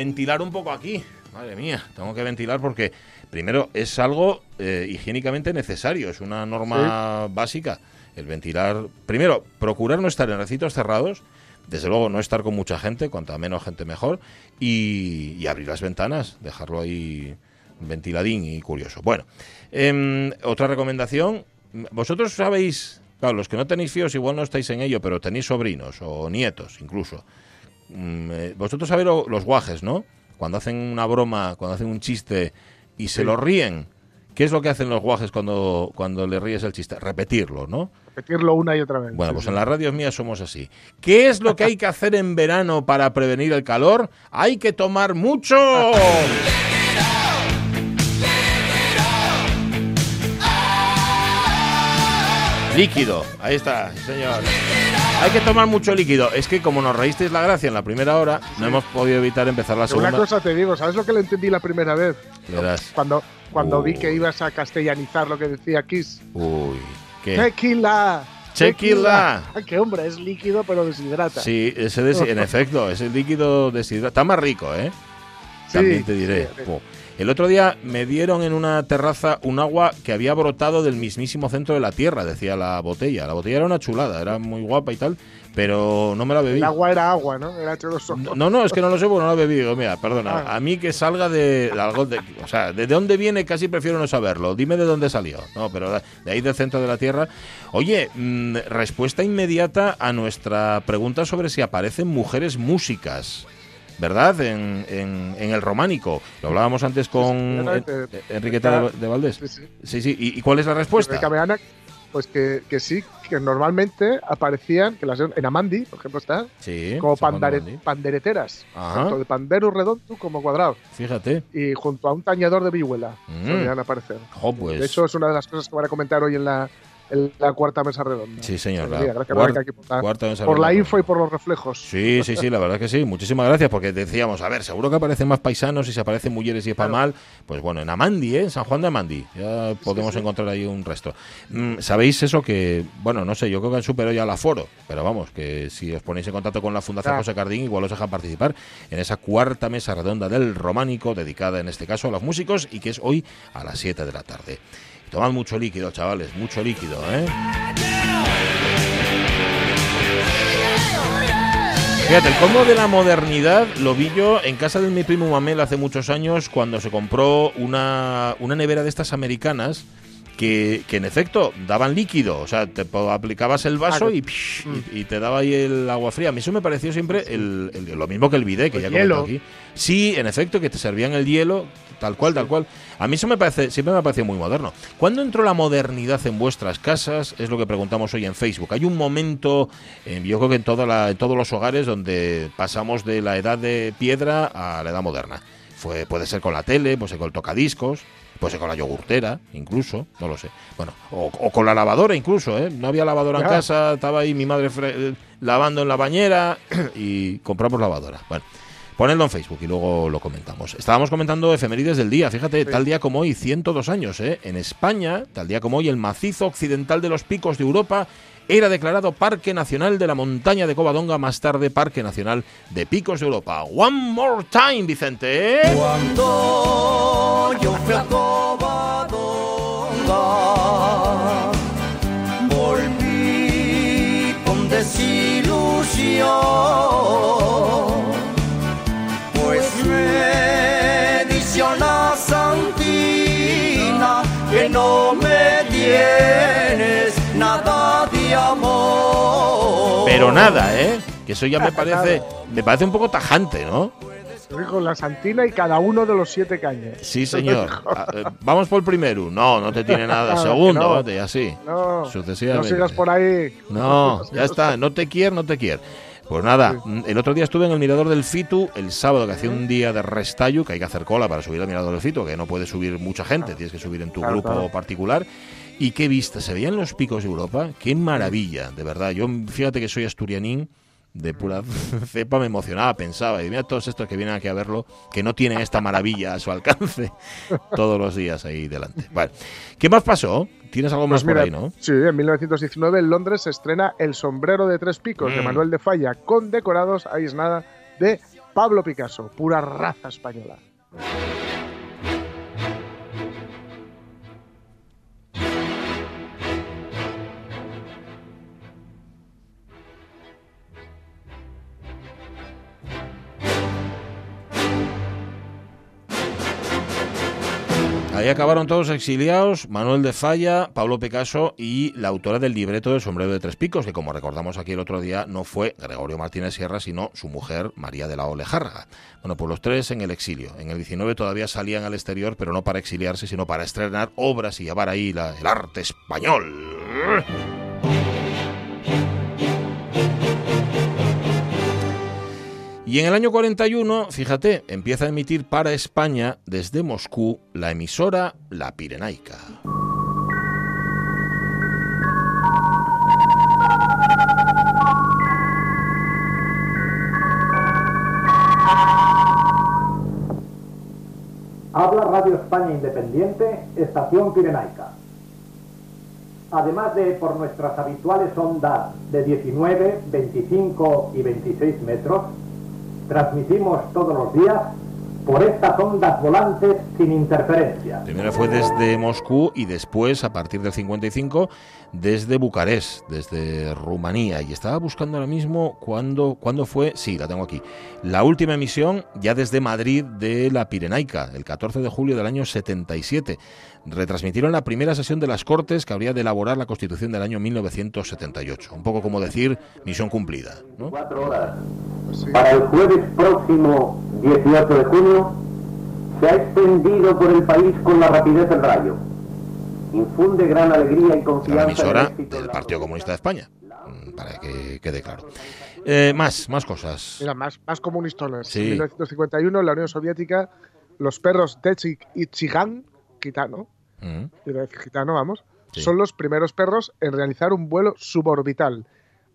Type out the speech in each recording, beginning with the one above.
Ventilar un poco aquí. Madre mía, tengo que ventilar porque, primero, es algo eh, higiénicamente necesario. Es una norma básica. El ventilar. Primero, procurar no estar en recintos cerrados. Desde luego, no estar con mucha gente. Cuanta menos gente, mejor. Y, y abrir las ventanas. Dejarlo ahí ventiladín y curioso. Bueno, em, otra recomendación. Vosotros sabéis. Claro, los que no tenéis fíos igual no estáis en ello, pero tenéis sobrinos o nietos incluso. Mm, eh, vosotros sabéis lo- los guajes, ¿no? Cuando hacen una broma, cuando hacen un chiste y se lo ríen. ¿Qué es lo que hacen los guajes cuando, cuando le ríes el chiste? Repetirlo, ¿no? Repetirlo una y otra vez. Bueno, Sí, pues sí. en las radios mías somos así. ¿Qué es lo que hay que hacer en verano para prevenir el calor? Hay que tomar mucho. Líquido, ahí está, sí, señor. Hay que tomar mucho líquido. Es que como nos reísteis la gracia en la primera hora, no hemos podido evitar empezar la Pero Una segunda. cosa te digo, ¿sabes lo que le entendí la primera vez? Cuando, cuando vi Uh. que ibas a castellanizar lo que decía Kiss. Uy, ¿qué? Tequila. Tequila. Ay, que hombre, es líquido pero deshidrata. Sí, ese des- en efecto, ese líquido deshidratado. Está más rico, ¿eh? Sí, También te diré. sí. El otro día me dieron en una terraza un agua que había brotado del mismísimo centro de la tierra, decía la botella. La botella era una chulada, era muy guapa y tal, pero no me la bebí. El agua era agua, ¿no? Era. No, no, no, es que no lo sé porque no lo he bebido. Mira, perdona. Ah. A mí que salga de, algo de- O sea, ¿de dónde viene? Casi prefiero no saberlo. Dime de dónde salió. No, pero de de ahí del centro de la Tierra. Oye, mm, respuesta inmediata a nuestra pregunta sobre si aparecen mujeres músicas. ¿Verdad? En, en- en el románico. Lo hablábamos antes con sí. Enriqueta de, de Valdés. Sí, sí. ¿Y, y cuál es la respuesta? Beana, pues que, que sí, que normalmente aparecían, que las en Amandi, por ejemplo, está, como pandare- pandereteras, Ajá. tanto de pandero redondo como cuadrado, Fíjate. y junto a un tañador de vihuela Mm. solían aparecer. Pues. De hecho, es una de las cosas que van a comentar hoy en la, en la cuarta mesa redonda. Sí, señor. Gracias, cuar- Rebeca, aquí por la, cuarta mesa por la info y por los reflejos. Sí, sí, sí, la verdad que sí. Muchísimas gracias porque decíamos, a ver, seguro que aparecen más paisanos y se aparecen mujeres y es para mal. Pues bueno, en Amandi, ¿eh? en San Juan de Amandi, ya podemos sí. encontrar ahí un resto. Mm, ¿Sabéis eso que, bueno, no sé, yo creo que han superado ya el aforo, pero vamos, que si os ponéis en contacto con la Fundación. José Cardín, igual os dejan participar en esa cuarta mesa redonda del románico, dedicada en este caso a los músicos y que es hoy a las 7 de la tarde. Tomad mucho líquido, chavales, mucho líquido, ¿eh? Fíjate, el colmo de la modernidad lo vi yo en casa de mi primo Mamel hace muchos años cuando se compró una, una nevera de estas americanas que, que en efecto daban líquido. O sea, te aplicabas el vaso Ah, y, psh, y, y te daba ahí el agua fría. A mí eso me pareció siempre el- el- lo mismo que el bidet, que El ya hielo. aquí. Sí, en efecto, que te servían el hielo, tal cual, tal cual. A mí eso me parece, siempre me ha parecido muy moderno. ¿Cuándo entró la modernidad en vuestras casas? Es lo que preguntamos hoy en Facebook. Hay un momento, eh, yo creo que en, toda la- en todos los hogares, donde pasamos de la edad de piedra a la edad moderna. Fue, puede ser con la tele, puede ser con el tocadiscos, puede ser con la yogurtera, incluso, no lo sé. Bueno, o, o con la lavadora incluso, ¿eh? No había lavadora en casa, estaba ahí mi madre fre- eh, lavando en la bañera y compramos lavadora. Bueno. Ponedlo en Facebook y luego lo comentamos. Estábamos comentando efemérides del día. Fíjate, tal día como hoy, 102 años, ¿eh? En España, tal día como hoy, el macizo occidental de los picos de Europa era declarado Parque Nacional de la Montaña de Covadonga, más tarde Parque Nacional de Picos de Europa. One more time, Vicente. Cuando yo fui a Covadonga, volví con desilusión, pues me dice santina que no me tienes nada amor. Pero nada, ¿eh? Que eso ya me parece, me parece un poco tajante, ¿no? Dijo la Santina y cada uno de los siete caños. Sí, señor. Ah, eh, Vamos por el primero. No, no te tiene nada. Segundo, No. y así. No, no Sucesivamente. sigas por ahí. No, ya está. No te quiero, no te quiero. Pues nada, el otro día estuve en el Mirador del Fitu, el sábado que hacía un día de restallo, que hay que hacer cola para subir al Mirador del Fitu, que no puede subir mucha gente, tienes que subir en tu Claro, grupo claro. particular. Y qué vista, se veían los picos de Europa, qué maravilla, de verdad. Yo, fíjate que soy asturianín, de pura cepa, me emocionaba, pensaba, y mira todos estos que vienen aquí a verlo, que no tienen esta maravilla a su alcance todos los días ahí delante. Vale. ¿Qué más pasó? ¿Tienes algo más Pues mira, por ahí, no? Sí, en 1919 en Londres se estrena El sombrero de tres picos de Mm. Manuel de Falla, con decorados, ahí es nada, de Pablo Picasso, pura raza española. Ahí acabaron todos exiliados, Manuel de Falla, Pablo Picasso y la autora del libreto del sombrero de tres picos, que como recordamos aquí el otro día, no fue Gregorio Martínez Sierra, sino su mujer María de la Olejárraga. Bueno, pues los tres en el exilio. En el 19 todavía salían al exterior, pero no para exiliarse, sino para estrenar obras y llevar ahí el arte español. Y en el año 41, fíjate, empieza a emitir para España desde Moscú la emisora La Pirenaica. Habla Radio España Independiente, Estación Pirenaica. Además de por nuestras habituales ondas de 19, 25 y 26 metros, transmitimos todos los días por estas ondas volantes sin interferencia. Primero fue desde Moscú y después, a partir del 55, desde Bucarest, desde Rumanía. Y estaba buscando ahora mismo cuándo, cuándo fue, sí, la tengo aquí, la última emisión ya desde Madrid de la Pirenaica, el 14 de julio del año 77. Retransmitieron la primera sesión de las Cortes que habría de elaborar la Constitución del año 1978. Un poco como decir, misión cumplida. Cuatro horas. Para el jueves próximo 18 de junio se ha extendido por el país con la rapidez del rayo. Infunde gran alegría y la confianza. el emisora del la Partido Comunista de España, mm, para que quede claro. Eh, más, más cosas. Mira, más, más comunistones. Sí. En 1951, en la Unión Soviética, los perros Techik y Chigan, gitano, Mm. gitano, vamos, Sí. son los primeros perros en realizar un vuelo suborbital.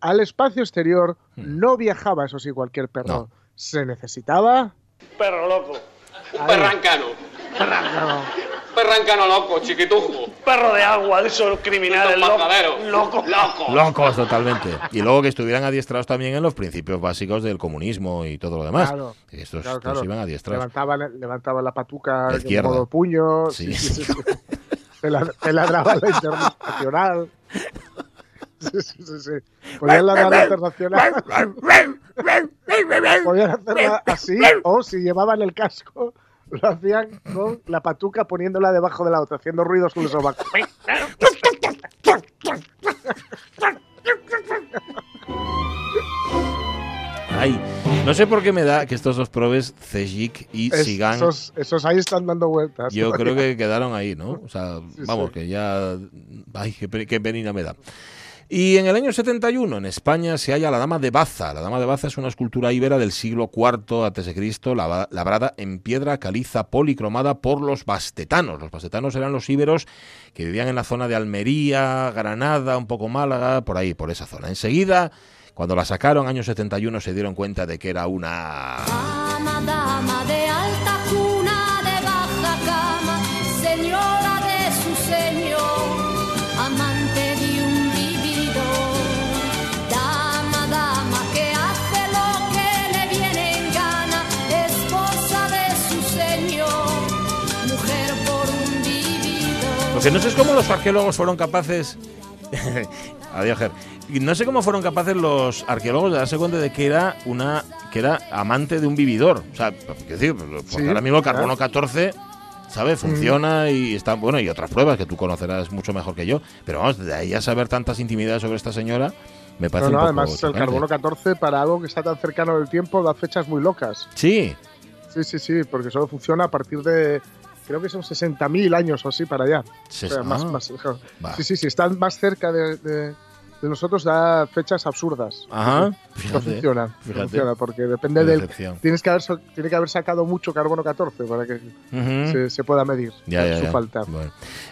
Al espacio exterior Mm. no viajaba, eso sí, cualquier perro. No. Se necesitaba. Perro loco. Un Ahí. perrancano. Perro. Perrancano loco, chiquitujo. Perro de agua, de esos criminales locos. pasadero. Loco. Loco. Locos totalmente. Y luego que estuvieran adiestrados también en los principios básicos del comunismo y todo lo demás. Claro. Estos, Claro, estos claro. iban adiestrados. Levantaban, levantaban la patuca izquierda. modo puño. Sí. Sí, sí, sí, sí. Te, la- te ladraba la internacional. Sí, sí, sí. Podían ladrar la internacional. Podían hacerla así, o si llevaban el casco, lo hacían con la patuca poniéndola debajo de la otra, haciendo ruidos con los sobacos. Ay, no sé por qué me da que estos dos probes, Cejik y Es- Sigan, esos, esos ahí están dando vueltas. yo creo que quedaron ahí, ¿no? O sea, Sí, vamos, sí. que ya... Ay, qué, qué penina me da. Y en el año 71 en España se halla la Dama de Baza. La Dama de Baza es una escultura íbera del siglo IV a.C., labrada en piedra caliza policromada por los bastetanos. Los bastetanos eran los íberos que vivían en la zona de Almería, Granada, un poco Málaga, por ahí, por esa zona. Enseguida, cuando la sacaron, año 71, se dieron cuenta de que era una... Porque no sé cómo los arqueólogos fueron capaces. Adiós, Ger. Y No sé cómo fueron capaces los arqueólogos de darse cuenta de que era una que era amante de un vividor. O sea, quiero decir, porque Sí, ahora mismo el claro. carbono 14, ¿sabes? Funciona y está bueno y otras pruebas que tú conocerás mucho mejor que yo. Pero vamos, de ahí a saber tantas intimidades sobre esta señora, me parece no, un poco además el carbono 14 para algo que está tan cercano del tiempo da fechas muy locas. Sí, Sí, sí, sí, porque solo funciona a partir de, creo que son 60.000 años o así para allá. se- O sea, más, ah, más, va. sí, sí, sí, están más cerca de, de- de nosotros da fechas absurdas. Ajá, No fíjate. funciona, no fíjate. funciona, porque depende Qué del. decepción. Tienes que haber, tiene que haber sacado mucho carbono 14 para que se, se pueda medir Ya, ya, su ya. falta. Bueno.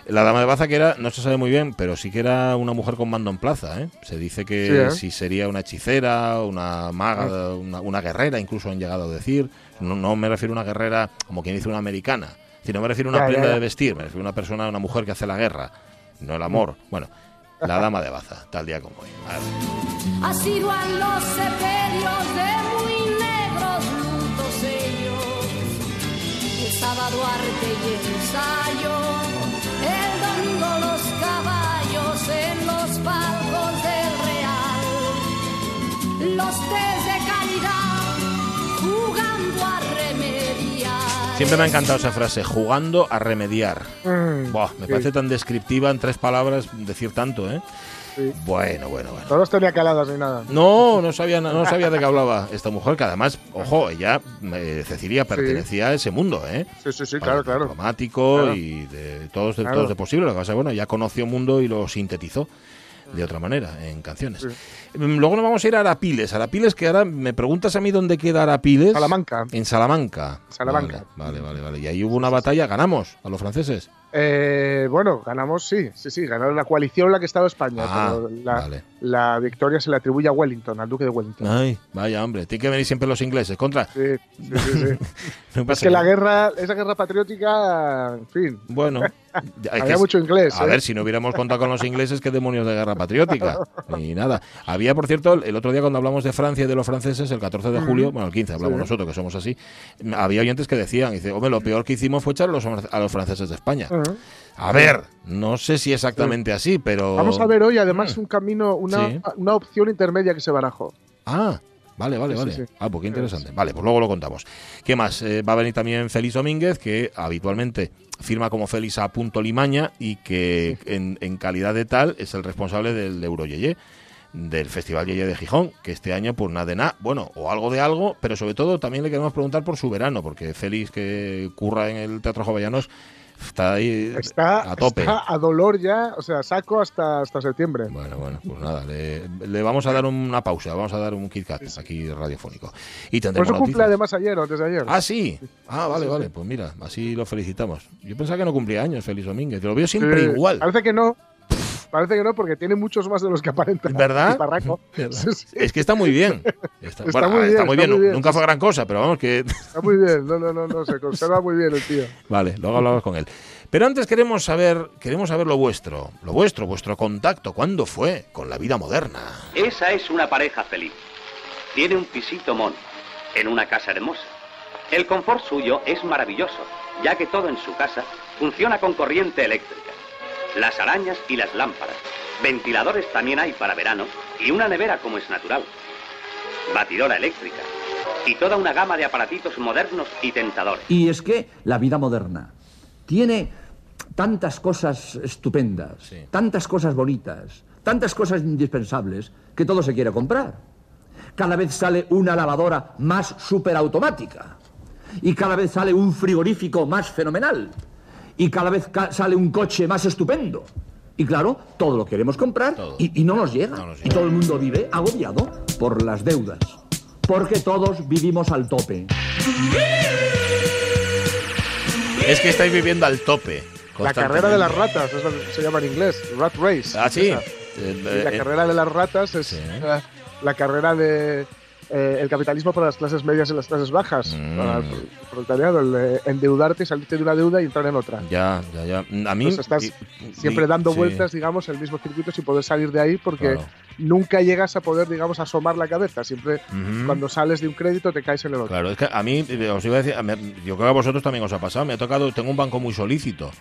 La dama de Baza, que era, no se sabe muy bien, pero sí que era una mujer con mando en plaza. ¿eh? Se dice que Sí, ¿eh? si sería una hechicera, una maga, una, una guerrera, incluso han llegado a decir. No, no me refiero a una guerrera como quien dice una americana, sino me refiero a una Ya, ya, prenda ya. de vestir, me refiero a una persona, una mujer que hace la guerra, no el amor. Bueno, la dama de Baza, tal día como hoy. A ver. Así van los sepelios de muy negros lutos ellos. El sábado arte y el ensayo, el domingo los caballos en los palcos del Real. Los test de calidad jugando a remediar. Siempre me ha encantado esa frase, jugando a remediar. Mm, Buah, me sí. parece tan descriptiva en tres palabras decir tanto, ¿eh? Sí. Bueno, bueno, bueno. No los tenía caladas ni nada. No, no sabía, no sabía de qué hablaba esta mujer, que además, ojo, ella, eh, Cecilia, pertenecía a ese mundo, ¿eh? Sí, sí, sí, claro, claro. Diplomático Claro. y de todos de, Claro. todos de posible. Lo que pasa bueno, ya conoció mundo y lo sintetizó de otra manera en canciones. Luego nos vamos a ir a Arapiles. Arapiles, que ahora me preguntas a mí dónde queda Arapiles. Salamanca. En Salamanca. Salamanca. Vale, vale, vale, vale. Y ahí hubo una batalla, ganamos a los franceses. Eh, bueno, ganamos, sí, sí, sí, ganaron la coalición la que estaba España. Ah, pero la, vale. la victoria se le atribuye a Wellington, al duque de Wellington. Ay, vaya hombre, tiene que venir siempre los ingleses. Contra. Sí, sí, sí. No es que la guerra, esa guerra patriótica, en fin, Bueno, había que- mucho inglés. A ¿eh? ver, si no hubiéramos contado con los ingleses, qué demonios de guerra patriótica. Ni nada. Había, por cierto, el otro día cuando hablamos de Francia y de los franceses, el 14 de julio, bueno, el 15 hablamos Sí. nosotros, que somos así, había oyentes que decían, dice, hombre, lo peor que hicimos fue echar a los, a los franceses de España. A ver, no sé si exactamente así, pero... Vamos a ver hoy, además, un camino, una. Mm. Sí. una opción intermedia que se barajó. Ah, vale, vale, vale. sí, sí. Ah, pues qué interesante. Vale, pues luego lo contamos. ¿Qué más? Eh, va a venir también Félix Domínguez, que habitualmente firma como Félix a punto Limaña y que en, en calidad de tal es el responsable del Euroyeye, del Festival Yeye de Gijón, que este año pues nada de nada, bueno, o algo de algo, pero sobre todo también le queremos preguntar por su verano, porque Félix que curra en el Teatro Jovellanos está ahí Está a tope. está a dolor ya, o sea, saco hasta, hasta septiembre. Bueno, bueno, pues nada, le, le vamos a dar una pausa, vamos a dar un Kit Kat aquí radiofónico. Y Por tendremos eso cumple además ayer o antes de ayer. Ah, sí. Ah, vale, Sí, vale. sí. Pues mira, así lo felicitamos. Yo pensaba que no cumplía años, Félix Domínguez. Te lo veo siempre Sí, igual. Parece que no. Parece que no, porque tiene muchos más de los que aparenta. ¿Verdad? Es que está muy bien. Está, Está bueno, muy bien, está muy está bien. muy bien. Nunca fue gran cosa, pero vamos que... Está muy bien. No, no, no, no. Se conserva muy bien el tío. Vale, luego hablamos con él. Pero antes queremos saber, queremos saber lo vuestro. Lo vuestro, vuestro contacto. ¿Cuándo fue con la vida moderna? Esa es una pareja feliz. Tiene un pisito mono, en una casa hermosa. El confort suyo es maravilloso, ya que todo en su casa funciona con corriente eléctrica. Las arañas y las lámparas. Ventiladores también hay para verano y una nevera como es natural. Batidora eléctrica. Y toda una gama de aparatitos modernos y tentadores. Y es que la vida moderna tiene tantas cosas estupendas, Sí. tantas cosas bonitas, tantas cosas indispensables, que todo se quiere comprar. Cada vez sale una lavadora más superautomática. Y cada vez sale un frigorífico más fenomenal. Y cada vez ca- sale un coche más estupendo. Y claro, todo lo queremos comprar y, y no nos llega. No nos Y todo el mundo vive agobiado por las deudas. Porque todos vivimos al tope. Es que estáis viviendo al tope. La carrera de las ratas, es lo que se llama en inglés. Rat Race. Ah, sí. Esa. Eh, la eh, carrera de las ratas es Sí. eh, la carrera de eh, el capitalismo para las clases medias y las clases bajas, Mm. para el proletariado, el de endeudarte, salirte de una deuda y entrar en otra. Ya, ya, ya. A mí. Entonces estás y- siempre y- dando sí, vueltas, digamos, el mismo circuito sin poder salir de ahí porque Claro. nunca llegas a poder, digamos, asomar la cabeza. Siempre cuando sales de un crédito te caes en el otro. Claro, es que a mí, eh, os iba a decir, yo creo que a vosotros también os ha pasado, me ha tocado, tengo un banco muy solícito.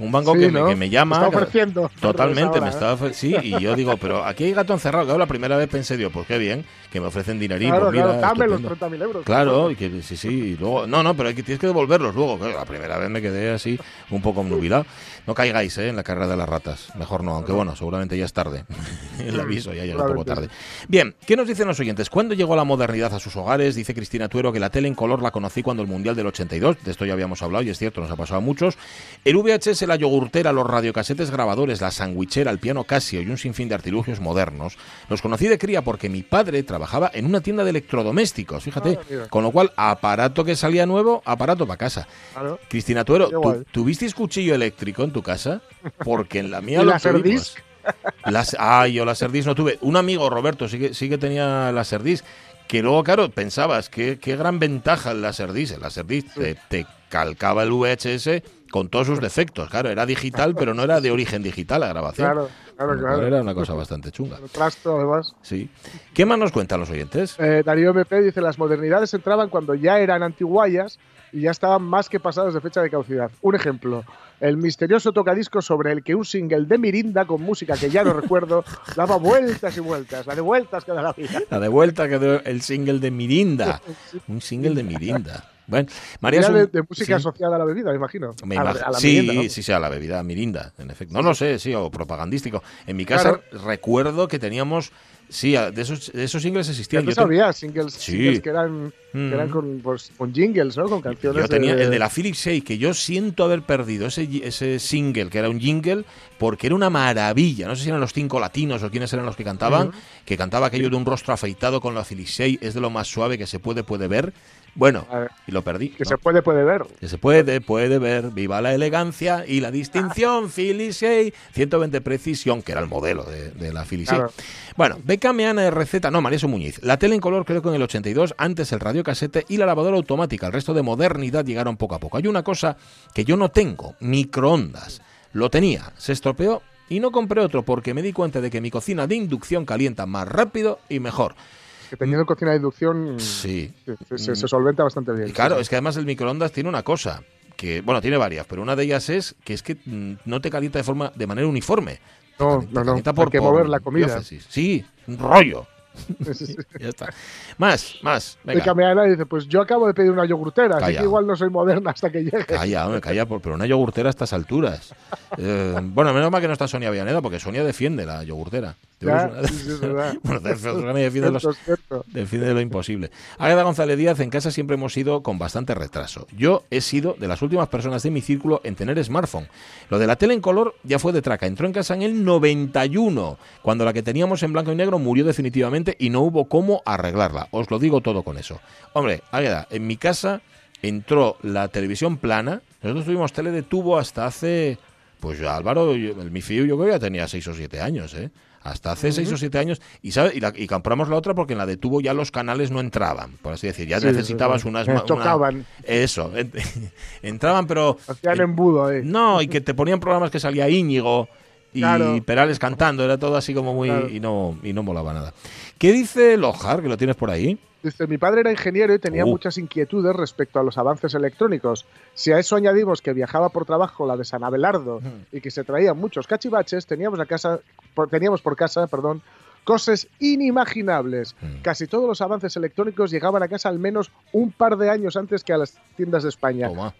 Un banco Sí, que, ¿no? me, que me llama. Está ofreciendo. Totalmente, ahora, me ¿eh? está ofre- Sí, y yo digo, pero aquí hay gato encerrado. Claro, la primera vez pensé, digo, pues qué bien, que me ofrecen dinerín. Claro, pues mira, claro, dame los estupendo. 30.000 euros. Claro, y que sí, sí, y luego, no, no, pero hay que, tienes que devolverlos luego. Claro, la primera vez me quedé así, un poco nubilado. No caigáis ¿eh? en la carrera de las ratas, mejor no, aunque bueno, seguramente ya es tarde. El aviso ya llega un poco tarde. Bien, ¿qué nos dicen los oyentes? ¿Cuándo llegó la modernidad a sus hogares? Dice Cristina Tuero que la tele en color la conocí cuando el Mundial del 82, de esto ya habíamos hablado y es cierto, nos ha pasado a muchos. El VHS la yogurtera, los radiocasetes grabadores, la sandwichera, el piano Casio y un sinfín de artilugios modernos, los conocí de cría porque mi padre trabajaba en una tienda de electrodomésticos, fíjate, Ah, con lo cual aparato que salía nuevo, aparato para casa. Claro. Cristina Tuero, ¿tú-. ¿tuvisteis cuchillo eléctrico en tu casa? Porque en la mía ¿Y lo tuvimos. Las, ay, yo Laserdisc no tuve. Un amigo, Roberto, sí que, sí que tenía Laserdisc, que luego, claro, pensabas, qué, qué gran ventaja el Laserdisc. El Laserdisc te, te calcaba el VHS con todos sus defectos. Claro, era digital, pero no era de origen digital la grabación. Claro, claro, claro. Era una cosa bastante chunga. El trasto, además. Sí. ¿Qué más nos cuentan los oyentes? Eh, Darío MP dice: Las modernidades entraban cuando ya eran antiguayas y ya estaban más que pasadas de fecha de caducidad. Un ejemplo: el misterioso tocadiscos sobre el que un single de Mirinda con música que ya no recuerdo daba vueltas y vueltas, la de vueltas que da la vida. La de vuelta quedó el single de Mirinda. Un single de Mirinda. Bueno, María Era es de, un- de música sí. asociada a la bebida, me imagino. Me A la- imag- a la sí, ¿no? sí, sí, a la bebida mirinda, en efecto. No lo sé, sí, o propagandístico. En mi casa Claro. recuerdo que teníamos, sí, de esos, de esos singles existían. Yo, te- había singles, Sí. singles que eran, que Mm. eran con, pues, con jingles, ¿no? Con canciones. yo tenía el de la Philips 6, que yo siento haber perdido ese, ese single, que era un jingle, porque era una maravilla. No sé si eran los cinco latinos o quiénes eran los que cantaban, que cantaba aquello de un rostro afeitado con la Philips 6, es de lo más suave que se puede, puede ver. Bueno, y lo perdí. Que ¿no? se puede, puede ver. Que se puede, puede ver, viva la elegancia y la distinción, 6, 120 precisión, que era el modelo de, de la 6. Claro. Bueno, Beca Meana de receta, no, Mariso Muñiz. La tele en color creo que en el 82, antes el radiocasete y la lavadora automática. El resto de modernidad llegaron poco a poco. Hay una cosa que yo no tengo, microondas. Lo tenía, se estropeó y no compré otro porque me di cuenta de que mi cocina de inducción calienta más rápido y mejor. Que teniendo cocina de inducción Sí. se, se- se solventa bastante bien. Y claro, es que además el microondas tiene una cosa, que, bueno, tiene varias, pero una de ellas es que es que mm, no te calienta de forma de manera uniforme. No, no, no. Hay que mover la comida. diócesis. Sí, un rollo. ya está. Más, más. Venga. Beca Meana dice, pues yo acabo de pedir una yogurtera, así que igual no soy moderna hasta que llegue. Calla, hombre, calla, pero una yogurtera a estas alturas. Eh, bueno, menos mal que no está Sonia Villaneda, porque Sonia defiende la yogurtera. Ya, Tú eres sí, sí, es verdad. bueno, Sonia defiende los. Defiende lo imposible. Águeda González Díaz, en casa siempre hemos ido con bastante retraso. Yo he sido de las últimas personas de mi círculo en tener smartphone. Lo de la tele en color ya fue de traca. Entró en casa en el 91, cuando la que teníamos en blanco y negro murió definitivamente y no hubo cómo arreglarla. Os lo digo todo con eso. Hombre, Águeda, en mi casa entró la televisión plana. Nosotros tuvimos tele de tubo hasta hace... Pues Álvaro, yo- el mi fío yo creo que ya tenía 6 o 7 años, ¿eh? Hasta hace 6 o 7 años. Y, ¿sabe? Y, la- y compramos la otra porque en la de tubo ya los canales no entraban, por así decir. Ya Sí, necesitabas sí, sí. unas... Una- chocaban. Eso. en- entraban, pero... Hacían embudo ahí. No, y que te ponían programas que salía Íñigo y Claro. Perales cantando. Era todo así como muy... Claro. Y, no, y no molaba nada. ¿Qué dice Lojar, que lo tienes por ahí? Dice, mi padre era ingeniero y tenía Uh. muchas inquietudes respecto a los avances electrónicos. Si a eso añadimos que viajaba por trabajo la de San Abelardo y que se traían muchos cachivaches, teníamos, a casa, por, teníamos por casa perdón, cosas inimaginables. Mm. Casi todos los avances electrónicos llegaban a casa al menos un par de años antes que a las tiendas de España. Toma.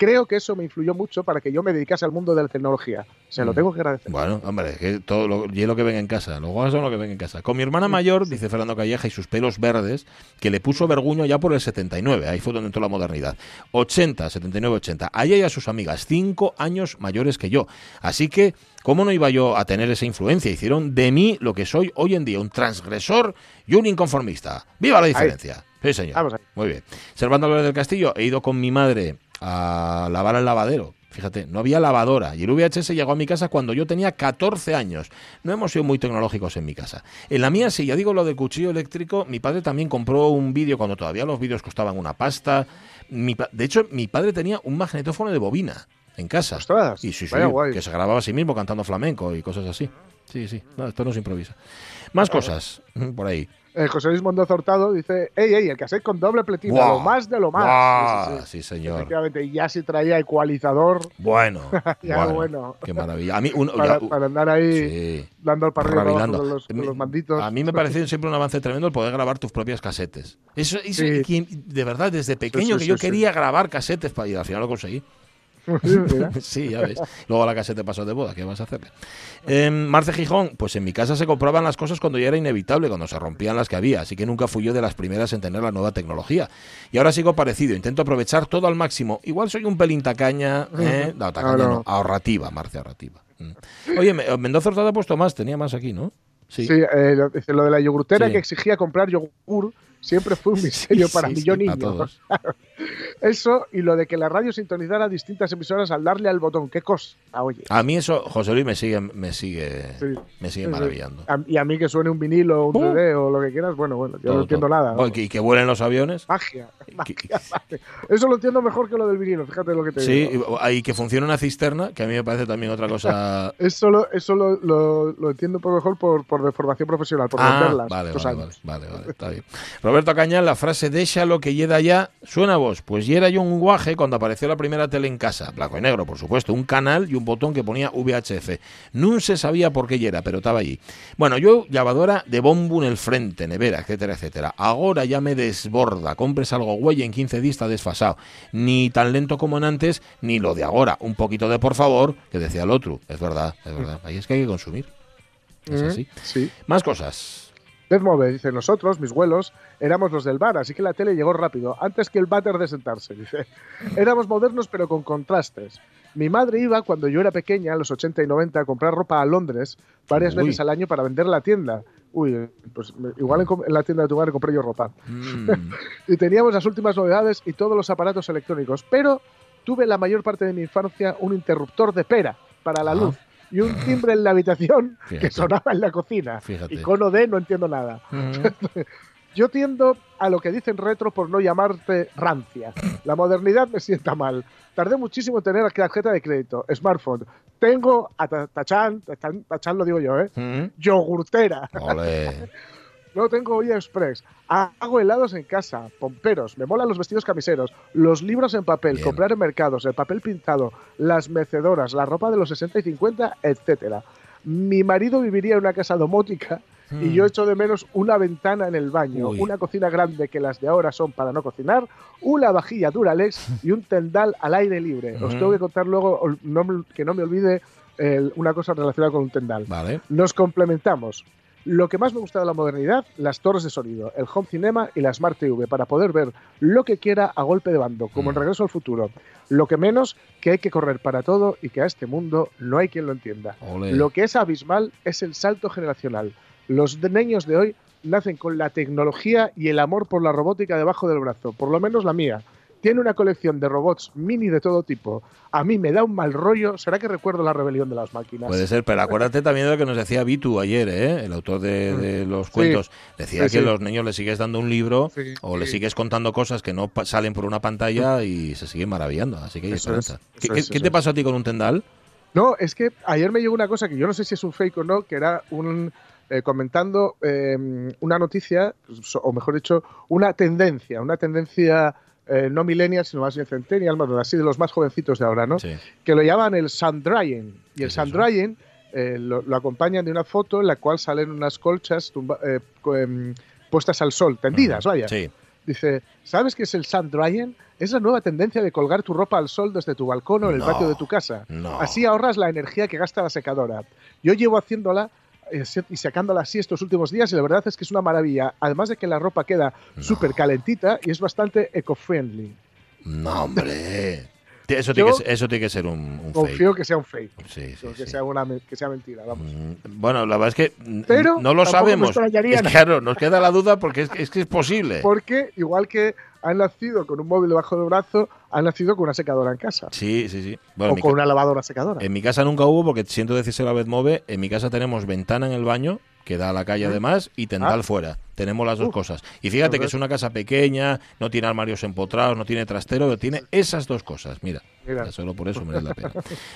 Creo que eso me influyó mucho para que yo me dedicase al mundo de la tecnología. Se lo Mm. tengo que agradecer. Bueno, hombre, es que todo lo, y es lo que ven en casa. Los guasos son lo que ven en casa. Con mi hermana mayor, dice Fernando Calleja, y sus pelos verdes, que le puso verguño ya por el 79. Ahí fue donde entró la modernidad. 80, 79, 80. A ella y a sus amigas, cinco años mayores que yo. Así que, ¿cómo no iba yo a tener esa influencia? Hicieron de mí lo que soy hoy en día, un transgresor y un inconformista. ¡Viva la diferencia! Sí, señor. Vamos ahí. Muy bien. Servando Álvarez del Castillo, he ido con mi madre a lavar el lavadero. Fíjate, no había lavadora y el VHS llegó a mi casa cuando yo tenía 14 años. No hemos sido muy tecnológicos en mi casa. En la mía, sí, ya digo lo del cuchillo eléctrico, mi padre también compró un vídeo cuando todavía los vídeos costaban una pasta. Mi pa- de hecho, mi padre tenía un magnetófono de bobina en casa. Ostras, y sí, sí, que se grababa a sí mismo cantando flamenco y cosas así. Sí, sí, no, esto no se improvisa. Más cosas por ahí. Eh, José Luis Mondoza Hurtado dice, ey, ey, el cassette con doble pletina, Guau, lo más de lo más. guau, Sí, sí, sí. sí, señor. Efectivamente, y ya si traía ecualizador Bueno, Ya, bueno. qué maravilla. A mí, un- para, ya- para andar ahí dando el rabilando. con los, con los manditos. A mí me pareció siempre un avance tremendo el poder grabar tus propias casetes. Eso, eso- de verdad, desde pequeño que yo quería grabar casetes para, y al final lo conseguí. Sí, ya ves. Luego a la casa te pasó de boda, ¿qué vas a hacerle? Eh, Marce Gijón, pues en mi casa se compraban las cosas cuando ya era inevitable, cuando se rompían las que había, así que nunca fui yo de las primeras en tener la nueva tecnología. Y ahora sigo parecido, intento aprovechar todo al máximo. Igual soy un pelín tacaña, ¿eh? No, tacaña No, no, no. ahorrativa, Marce, ahorrativa. Mm. Oye, Me- Mendoza Hurtado ha puesto más, tenía más aquí, ¿no? Sí, eh, lo, de la yogurtera Sí. que exigía comprar yogur siempre fue un misterio Sí, para sí, mí, sí, yo niño. Eso y lo de que la radio sintonizara distintas emisoras al darle al botón. ¿Qué cosa? Oye. A mí eso, José Luis, me sigue, me sigue, Sí. me sigue Sí, sí. maravillando. A- y a mí que suene un vinilo, un ¡Bum! CD o lo que quieras, bueno, bueno, yo Todo, no entiendo todo. nada. Oye, que- Y que vuelen los aviones. Magia, magia, magia. Eso lo entiendo mejor que lo del vinilo, fíjate lo que te Sí, digo. y, y que funcione una cisterna, que a mí me parece también otra cosa. Eso, lo, eso lo, lo- lo entiendo un poco mejor por, por formación profesional, por Ah, venderlas. vale, vale, vale, vale, vale, está bien. Roberto Cañal, la frase deja lo que llega ya, suena a vos. Pues ya era yo un guaje cuando apareció la primera tele en casa, blanco y negro, por supuesto, un canal y un botón que ponía VHF. No se sabía por qué era, pero estaba allí. Bueno, yo lavadora de bombo en el frente, nevera, etcétera, etcétera. Ahora ya me desborda, compres algo güey en 15 días está desfasado. Ni tan lento como en antes, ni lo de ahora. Un poquito de por favor, que decía el otro. Es verdad, es verdad. Ahí es que hay que consumir. Es Mm, así. Sí. Más cosas. Bedmove dice, nosotros, mis vuelos, éramos los del bar, así que la tele llegó rápido, antes que el váter de sentarse, dice. Éramos modernos pero con contrastes. Mi madre iba, cuando yo era pequeña, en los 80 y 90, a comprar ropa a Londres varias Uy. veces al año para vender en la tienda. Uy, pues igual en la tienda de tu madre compré yo ropa. Mm. y teníamos las últimas novedades y todos los aparatos electrónicos, pero tuve la mayor parte de mi infancia un interruptor de pera para la Ah. luz y un timbre en la habitación Fíjate. que sonaba en la cocina. Fíjate. Icono de no entiendo nada. Yo tiendo a lo que dicen retro por no llamarte rancia. La modernidad me sienta mal. Tardé muchísimo en tener tarjeta de crédito, smartphone. Tengo a ta- Tachan, Tachan, Tachan lo digo yo, ¿eh? Mm. Yogurtera. Ole. No tengo olla express. Hago helados en casa, pomperos, me molan los vestidos camiseros, los libros en papel, Bien. comprar en mercados, el papel pintado, las mecedoras, la ropa de los 60 y 50, etcétera. Mi marido viviría en una casa domótica y yo echo de menos una ventana en el baño, Uy. una cocina grande que las de ahora son para no cocinar, una vajilla Duralex y un tendal al aire libre. Os Ujú. tengo que contar luego no que no me olvide eh, una cosa relacionada con un tendal. Vale. Nos complementamos. Lo que más me gusta de la modernidad, las torres de sonido, el home cinema y la Smart TV, para poder ver lo que quiera a golpe de bando, como en Mm. Regreso al Futuro. Lo que menos, que hay que correr para todo y que a este mundo no hay quien lo entienda. Lo que es abismal es el salto generacional. Los niños de hoy nacen con la tecnología y el amor por la robótica debajo del brazo, por lo menos la mía. Tiene una colección de robots mini de todo tipo. A mí me da un mal rollo. ¿Será que recuerdo la rebelión de las máquinas? Puede ser, pero acuérdate también de lo que nos decía Vitu ayer, ¿eh? el autor de, de los Sí. cuentos. Decía Sí, que sí. los niños le sigues dando un libro o le sí. sigues contando cosas que no salen por una pantalla y se siguen maravillando. Así que hay Eso es, eso ¿Qué, qué- es, qué eso te pasó a ti con un tendal? No, es que ayer me llegó una cosa que yo no sé si es un fake o no, que era un eh, comentando eh, una noticia, o mejor dicho, una tendencia, una tendencia eh, no millennial, sino más bien centennial, más así de los más jovencitos de ahora, ¿no? Sí. Que lo llaman el sun drying. Y ¿Qué el drying eh, lo, lo acompañan de una foto en la cual salen unas colchas tumba- eh, em, puestas al sol, tendidas, vaya. Sí. Dice, ¿sabes qué es el sun drying? Es la nueva tendencia de colgar tu ropa al sol desde tu balcón o en el No, patio de tu casa. no. Así ahorras la energía que gasta la secadora. Yo llevo haciéndola y sacándola así estos últimos días y la verdad es que es una maravilla. Además de que la ropa queda No. súper calentita y es bastante eco-friendly. No, hombre. Eso tiene, que, ser- eso tiene que ser un, un Confío fake. que sea un fake. Sí, sí, que, sí. sea una, que sea mentira, vamos. Mm, Bueno, la verdad es que Pero no lo sabemos. Es nada. claro, nos queda la duda porque es, que- es que es posible. Porque igual que han nacido con un móvil debajo del brazo, han nacido con una secadora en casa. Sí, sí, sí. Bueno, o con una lavadora secadora. En mi casa nunca hubo, porque siento decírselo a Betmove, en mi casa tenemos ventana en el baño, que da a la calle además, y tendal Ah. fuera. Tenemos las dos Uh. cosas. Y fíjate que es una casa pequeña, no tiene armarios empotrados, no tiene trastero, pero tiene esas dos cosas. Mira, Solo por eso merece la pena.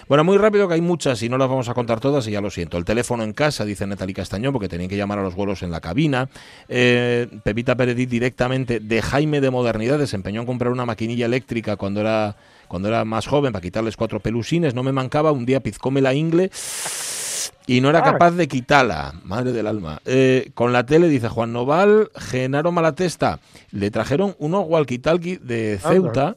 bueno, muy rápido que hay muchas y no las vamos a contar todas y ya lo siento. El teléfono en casa, dice Natalie Castañón, porque tenían que llamar a los vuelos en la cabina. Eh, Pepita Peredit directamente de Jaime de Modernidad desempeñó en comprar una maquinilla eléctrica cuando era cuando era más joven para quitarles cuatro pelusines, no me mancaba, un día pizcóme la ingle y no era capaz de quitarla, madre del alma. Eh, con la tele, dice Juan Noval, Genaro Malatesta, le trajeron unos walkie-talkie de Ceuta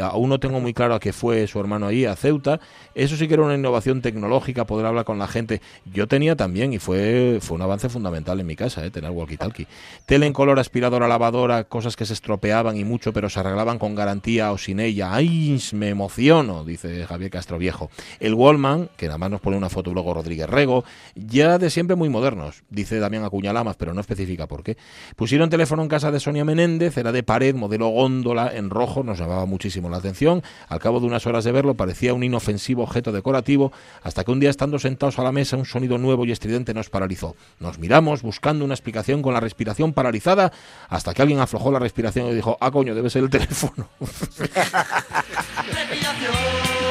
Aún no tengo muy claro a qué fue su hermano ahí, a Ceuta. Eso sí que era una innovación tecnológica, poder hablar con la gente. Yo tenía también, y fue, fue un avance fundamental en mi casa, eh, tener walkie-talkie. Tele en color, aspiradora, lavadora, cosas que se estropeaban y mucho, pero se arreglaban con garantía o sin ella. ¡Ay, me emociono! Dice Javier Castro Viejo. El Wallman, que nada más nos pone una foto luego Rodríguez Rego, ya de siempre muy modernos, dice Damián Acuñalamas, pero no especifica por qué. Pusieron teléfono en casa de Sonia Menéndez, era de pared, modelo góndola, en rojo, nos llamaba muchísimo la atención. Al cabo de unas horas de verlo, parecía un inofensivo objeto decorativo, hasta que un día, estando sentados a la mesa, un sonido nuevo y estridente nos paralizó. Nos miramos buscando una explicación con la respiración paralizada, hasta que alguien aflojó la respiración y dijo, ah, coño, debe ser el teléfono.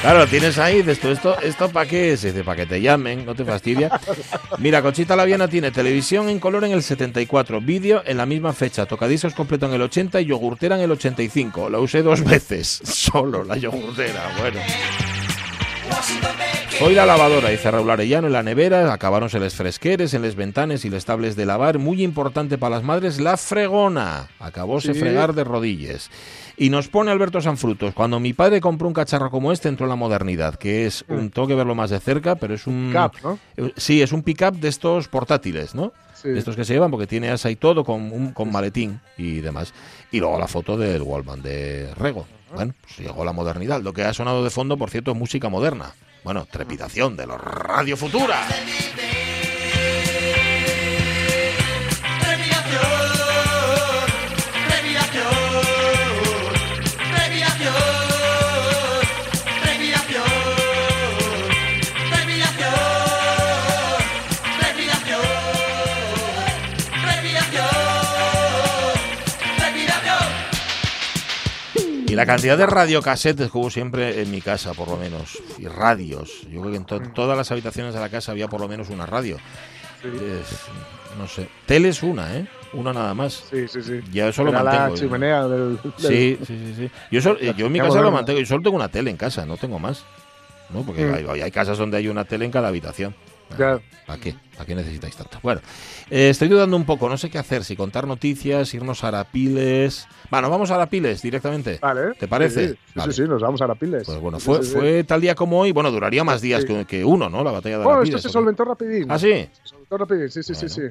Claro, tienes ahí, dices tú, ¿esto, esto para qué es? Para que te llamen, no te fastidia. Mira, Conchita Laviana tiene televisión en color en el 74, vídeo en la misma fecha, tocadiscos completo en el 80 y yogurtera en el 85. La usé dos veces, solo la yogurtera, bueno. Hoy la lavadora, dice Raúl Arellano, en la nevera, acabaronse les fresqueres, en les ventanes y les tables de lavar. Muy importante para las madres, la fregona. Acabóse Sí. fregar de rodillas. Y nos pone Alberto Sanfrutos, cuando mi padre compró un cacharro como este, entró en la modernidad, que es un, tengo que verlo más de cerca, pero es un... Cap, ¿no? eh, Sí, es un pick-up de estos portátiles, ¿no? Sí. De estos que se llevan porque tiene asa y todo con, un, con maletín y demás. Y luego la foto del Wallman de Rego. Bueno, pues llegó la modernidad. Lo que ha sonado de fondo, por cierto, es música moderna. Bueno, trepidación de los Radio Futura. Y la cantidad de radiocasetes que hubo siempre en mi casa, por lo menos. Y radios. Yo creo que en to- todas las habitaciones de la casa había por lo menos una radio. Es- no sé. Tele es una, ¿eh? Una nada más. Sí, sí, sí. Ya eso lo mantengo. la chimenea del, del- Sí, sí, sí, sí. Yo, sol- yo en mi casa lo mantengo. Yo solo tengo una tele en casa, no tengo más. ¿No? Porque Mm. hay, hay casas donde hay una tele en cada habitación. Ya. ¿Para qué? ¿Para qué necesitáis tanto? Bueno, eh, estoy dudando un poco, no sé qué hacer, si contar noticias, irnos a Arapiles. Bueno, vamos a Arapiles directamente. Vale. ¿Te parece? Sí, sí, Vale. sí, sí, nos vamos a la piles. Pues bueno, fue, sí, fue tal día como hoy. Bueno, duraría más días que, que uno, ¿no? La batalla de Bueno, Arapiles. esto se solventó rapidín. ¿Ah, sí? Se solventó rapidín, sí, sí, sí, sí.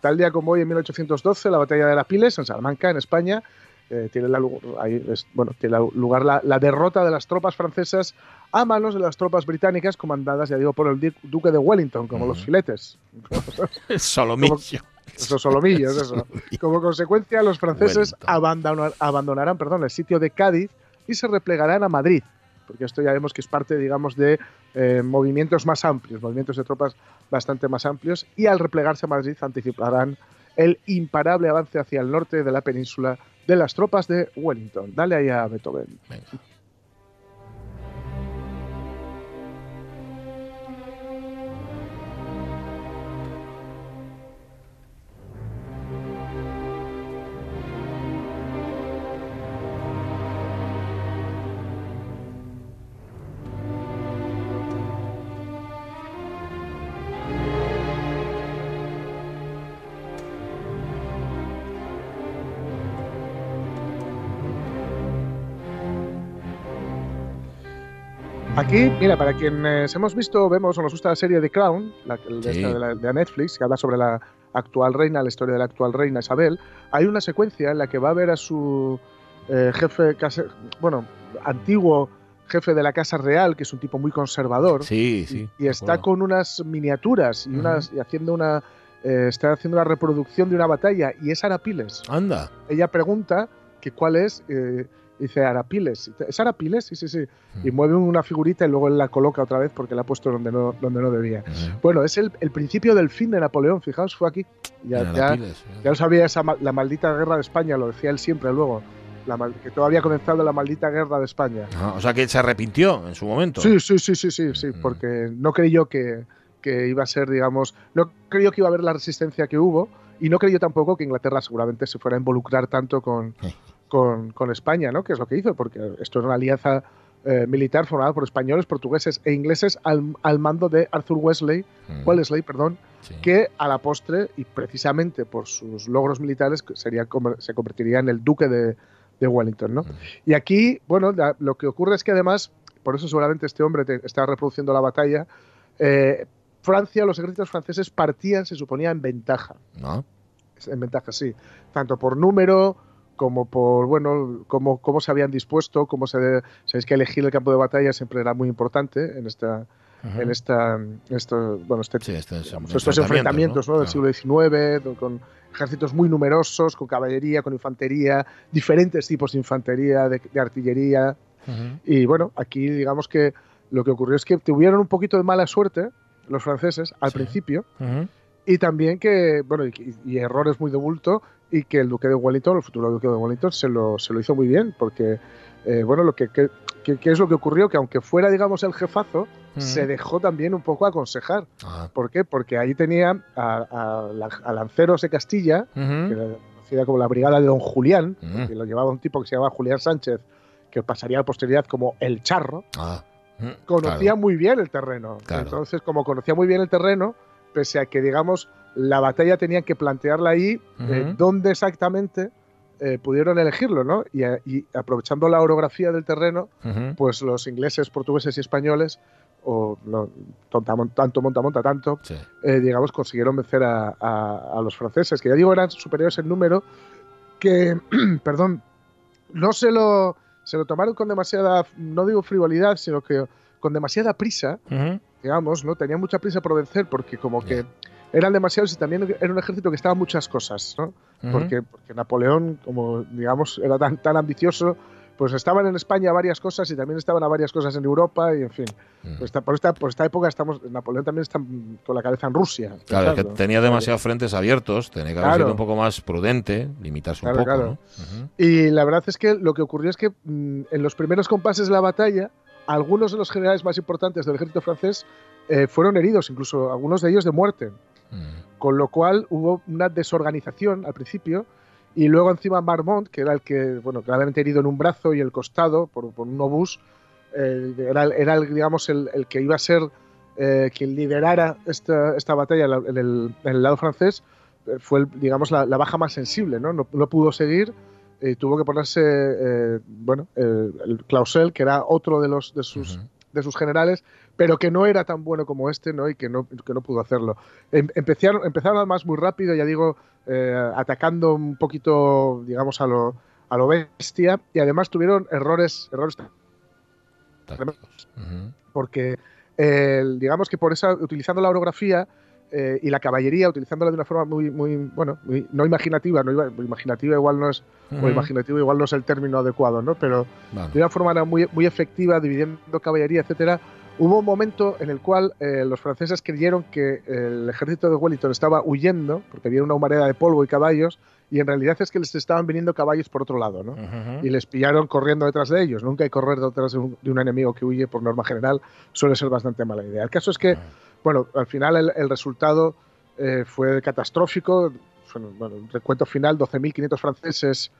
Tal día como hoy, en 1812, la batalla de las Piles, en Salamanca, en España, eh, tiene, la, ahí es- bueno, tiene la- lugar la, la derrota de las tropas francesas a manos de las tropas británicas comandadas, ya digo, por el duque de Wellington, como los filetes. Solomillo. Esos solomillos, eso. Como consecuencia, los franceses abandonar- abandonarán perdón, el sitio de Cádiz y se replegarán a Madrid. Porque esto ya vemos que es parte, digamos, de eh, movimientos más amplios, movimientos de tropas bastante más amplios. Y al replegarse a Madrid anticiparán el imparable avance hacia el norte de la península de las tropas de Wellington. Dale ahí a Beethoven. Venga. Aquí, mira, para quienes hemos visto, vemos o nos gusta la serie The Crown, la, de, Sí. esta de, la- de Netflix, que habla sobre la actual reina, la historia de la actual reina Isabel, hay una secuencia en la que va a ver a su eh, jefe, bueno, antiguo jefe de la Casa Real, que es un tipo muy conservador, Sí, sí. y está con unas miniaturas y, Ujú. unas, y haciendo una, eh, está haciendo una reproducción de una batalla, y es Arapiles. Anda. Ella pregunta que cuál es, eh, dice Arapiles. ¿Es Arapiles? Sí, sí, sí. Y Mm. mueve una figurita y luego él la coloca otra vez porque la ha puesto donde no, donde no debía. Bueno, es el, el principio del fin de Napoleón, fijaos, fue aquí. Ya, ya, ya lo sabía, esa, la maldita guerra de España, lo decía él siempre luego, la mal- que todavía ha comenzado la maldita guerra de España. Ajá, O sea que se arrepintió en su momento. Sí, sí, sí, sí, sí, sí, Mm. porque no creyó que, que iba a ser, digamos, no creyó que iba a haber la resistencia que hubo y no creyó tampoco que Inglaterra seguramente se fuera a involucrar tanto con. con, con España, ¿no? Que es lo que hizo, porque esto era una alianza eh, militar formada por españoles, portugueses e ingleses al, al mando de Arthur Wesley, Mm, Wellesley, perdón, sí. que a la postre y precisamente por sus logros militares sería, se convertiría en el duque de, de Wellington, ¿no? Y aquí, bueno, la- lo que ocurre es que además, por eso seguramente este hombre te- está reproduciendo la batalla, eh, Francia, los ejércitos franceses partían, se suponía, en ventaja. ¿No? En ventaja, sí. Tanto por número como por, bueno, cómo, cómo se habían dispuesto, cómo se... Sabéis que elegir el campo de batalla siempre era muy importante en esta... En esta, esto, bueno, este, digamos, estos enfrentamientos ¿no? del siglo XIX, con ejércitos muy numerosos, con caballería, con infantería, diferentes tipos de infantería, de, de artillería. Y bueno, aquí digamos que lo que ocurrió es que tuvieron un poquito de mala suerte los franceses al principio y también que, bueno, y, y errores muy de bulto y que el duque de Wellington, el futuro duque de Wellington, se lo, se lo hizo muy bien porque, eh, bueno, lo que, que, que- que es lo que ocurrió, que aunque fuera, digamos, el jefazo, se dejó también un poco aconsejar. ¿Por qué? Porque ahí tenía a, a la- a lanceros de Castilla, que era conocida como la brigada de Don Julián, que lo llevaba un tipo que se llamaba Julián Sánchez, que pasaría a la posteridad como el charro, Ah. Conocía claro. muy bien el terreno. Claro. Entonces, como conocía muy bien el terreno, pese a que, digamos, la batalla tenían que plantearla ahí, eh, Ujú. dónde exactamente eh, pudieron elegirlo, ¿no? Y, a- y aprovechando la orografía del terreno, pues los ingleses, portugueses y españoles, o no, tonta mon- tanto monta monta tanto, eh, digamos, consiguieron vencer a, a- a los franceses, que ya digo eran superiores en número, que, perdón, no se lo, se lo tomaron con demasiada, no digo frivolidad, sino que con demasiada prisa, Ujú. digamos, ¿no? Tenían mucha prisa por vencer porque como que eran demasiados y también era un ejército que estaba muchas cosas, ¿no? Ujú. porque, porque Napoleón, como digamos, era tan, tan ambicioso, pues estaban en España varias cosas y también estaban a varias cosas en Europa y en fin. Mm. Pues esta- por, esta, por esta época estamos, Napoleón también está con la cabeza en Rusia. Claro, es que tenía demasiados frentes abiertos, tenía que haber sido un poco más prudente, limitarse un Claro, poco, claro. ¿no? Ujú. Y la verdad es que lo que ocurrió es que mm, en los primeros compases de la batalla, algunos de los generales más importantes del ejército francés eh, fueron heridos, incluso algunos de ellos de muerte. Con lo cual hubo una desorganización al principio y luego encima Marmont, que era el que, bueno, gravemente herido en un brazo y el costado por, por un obús, eh, era, el- era el, digamos, el, el que iba a ser eh, quien liderara esta, esta batalla en el, en lado francés, fue, el- digamos, la, la baja más sensible, ¿no? No, no pudo seguir y tuvo que ponerse, eh, bueno, el, el Clausel, que era otro de, los, de, sus, de sus generales, pero que no era tan bueno como este, ¿no? Y que no, que no pudo hacerlo. Em- empezaron, empezaron además muy rápido, ya digo, eh, atacando un poquito, digamos, a lo, a lo bestia, y además tuvieron errores, errores tremendos, porque eh, digamos que por esa, utilizando la orografía eh, y la caballería, utilizándola de una forma muy, muy bueno, muy- no imaginativa, no imaginativa igual no es, o imaginativo igual no es el término adecuado, ¿no? Pero de una forma muy, muy efectiva, dividiendo caballería, etcétera. Hubo un momento en el cual eh, los franceses creyeron que el ejército de Wellington estaba huyendo, porque había una humareda de polvo y caballos, y en realidad es que les estaban viniendo caballos por otro lado, ¿no? Y les pillaron corriendo detrás de ellos. Nunca hay correr detrás de un, de un enemigo que huye, por norma general, suele ser bastante mala idea. El caso es que, bueno, al final el, el resultado eh, fue catastrófico. Bueno, el recuento final, 12.500 franceses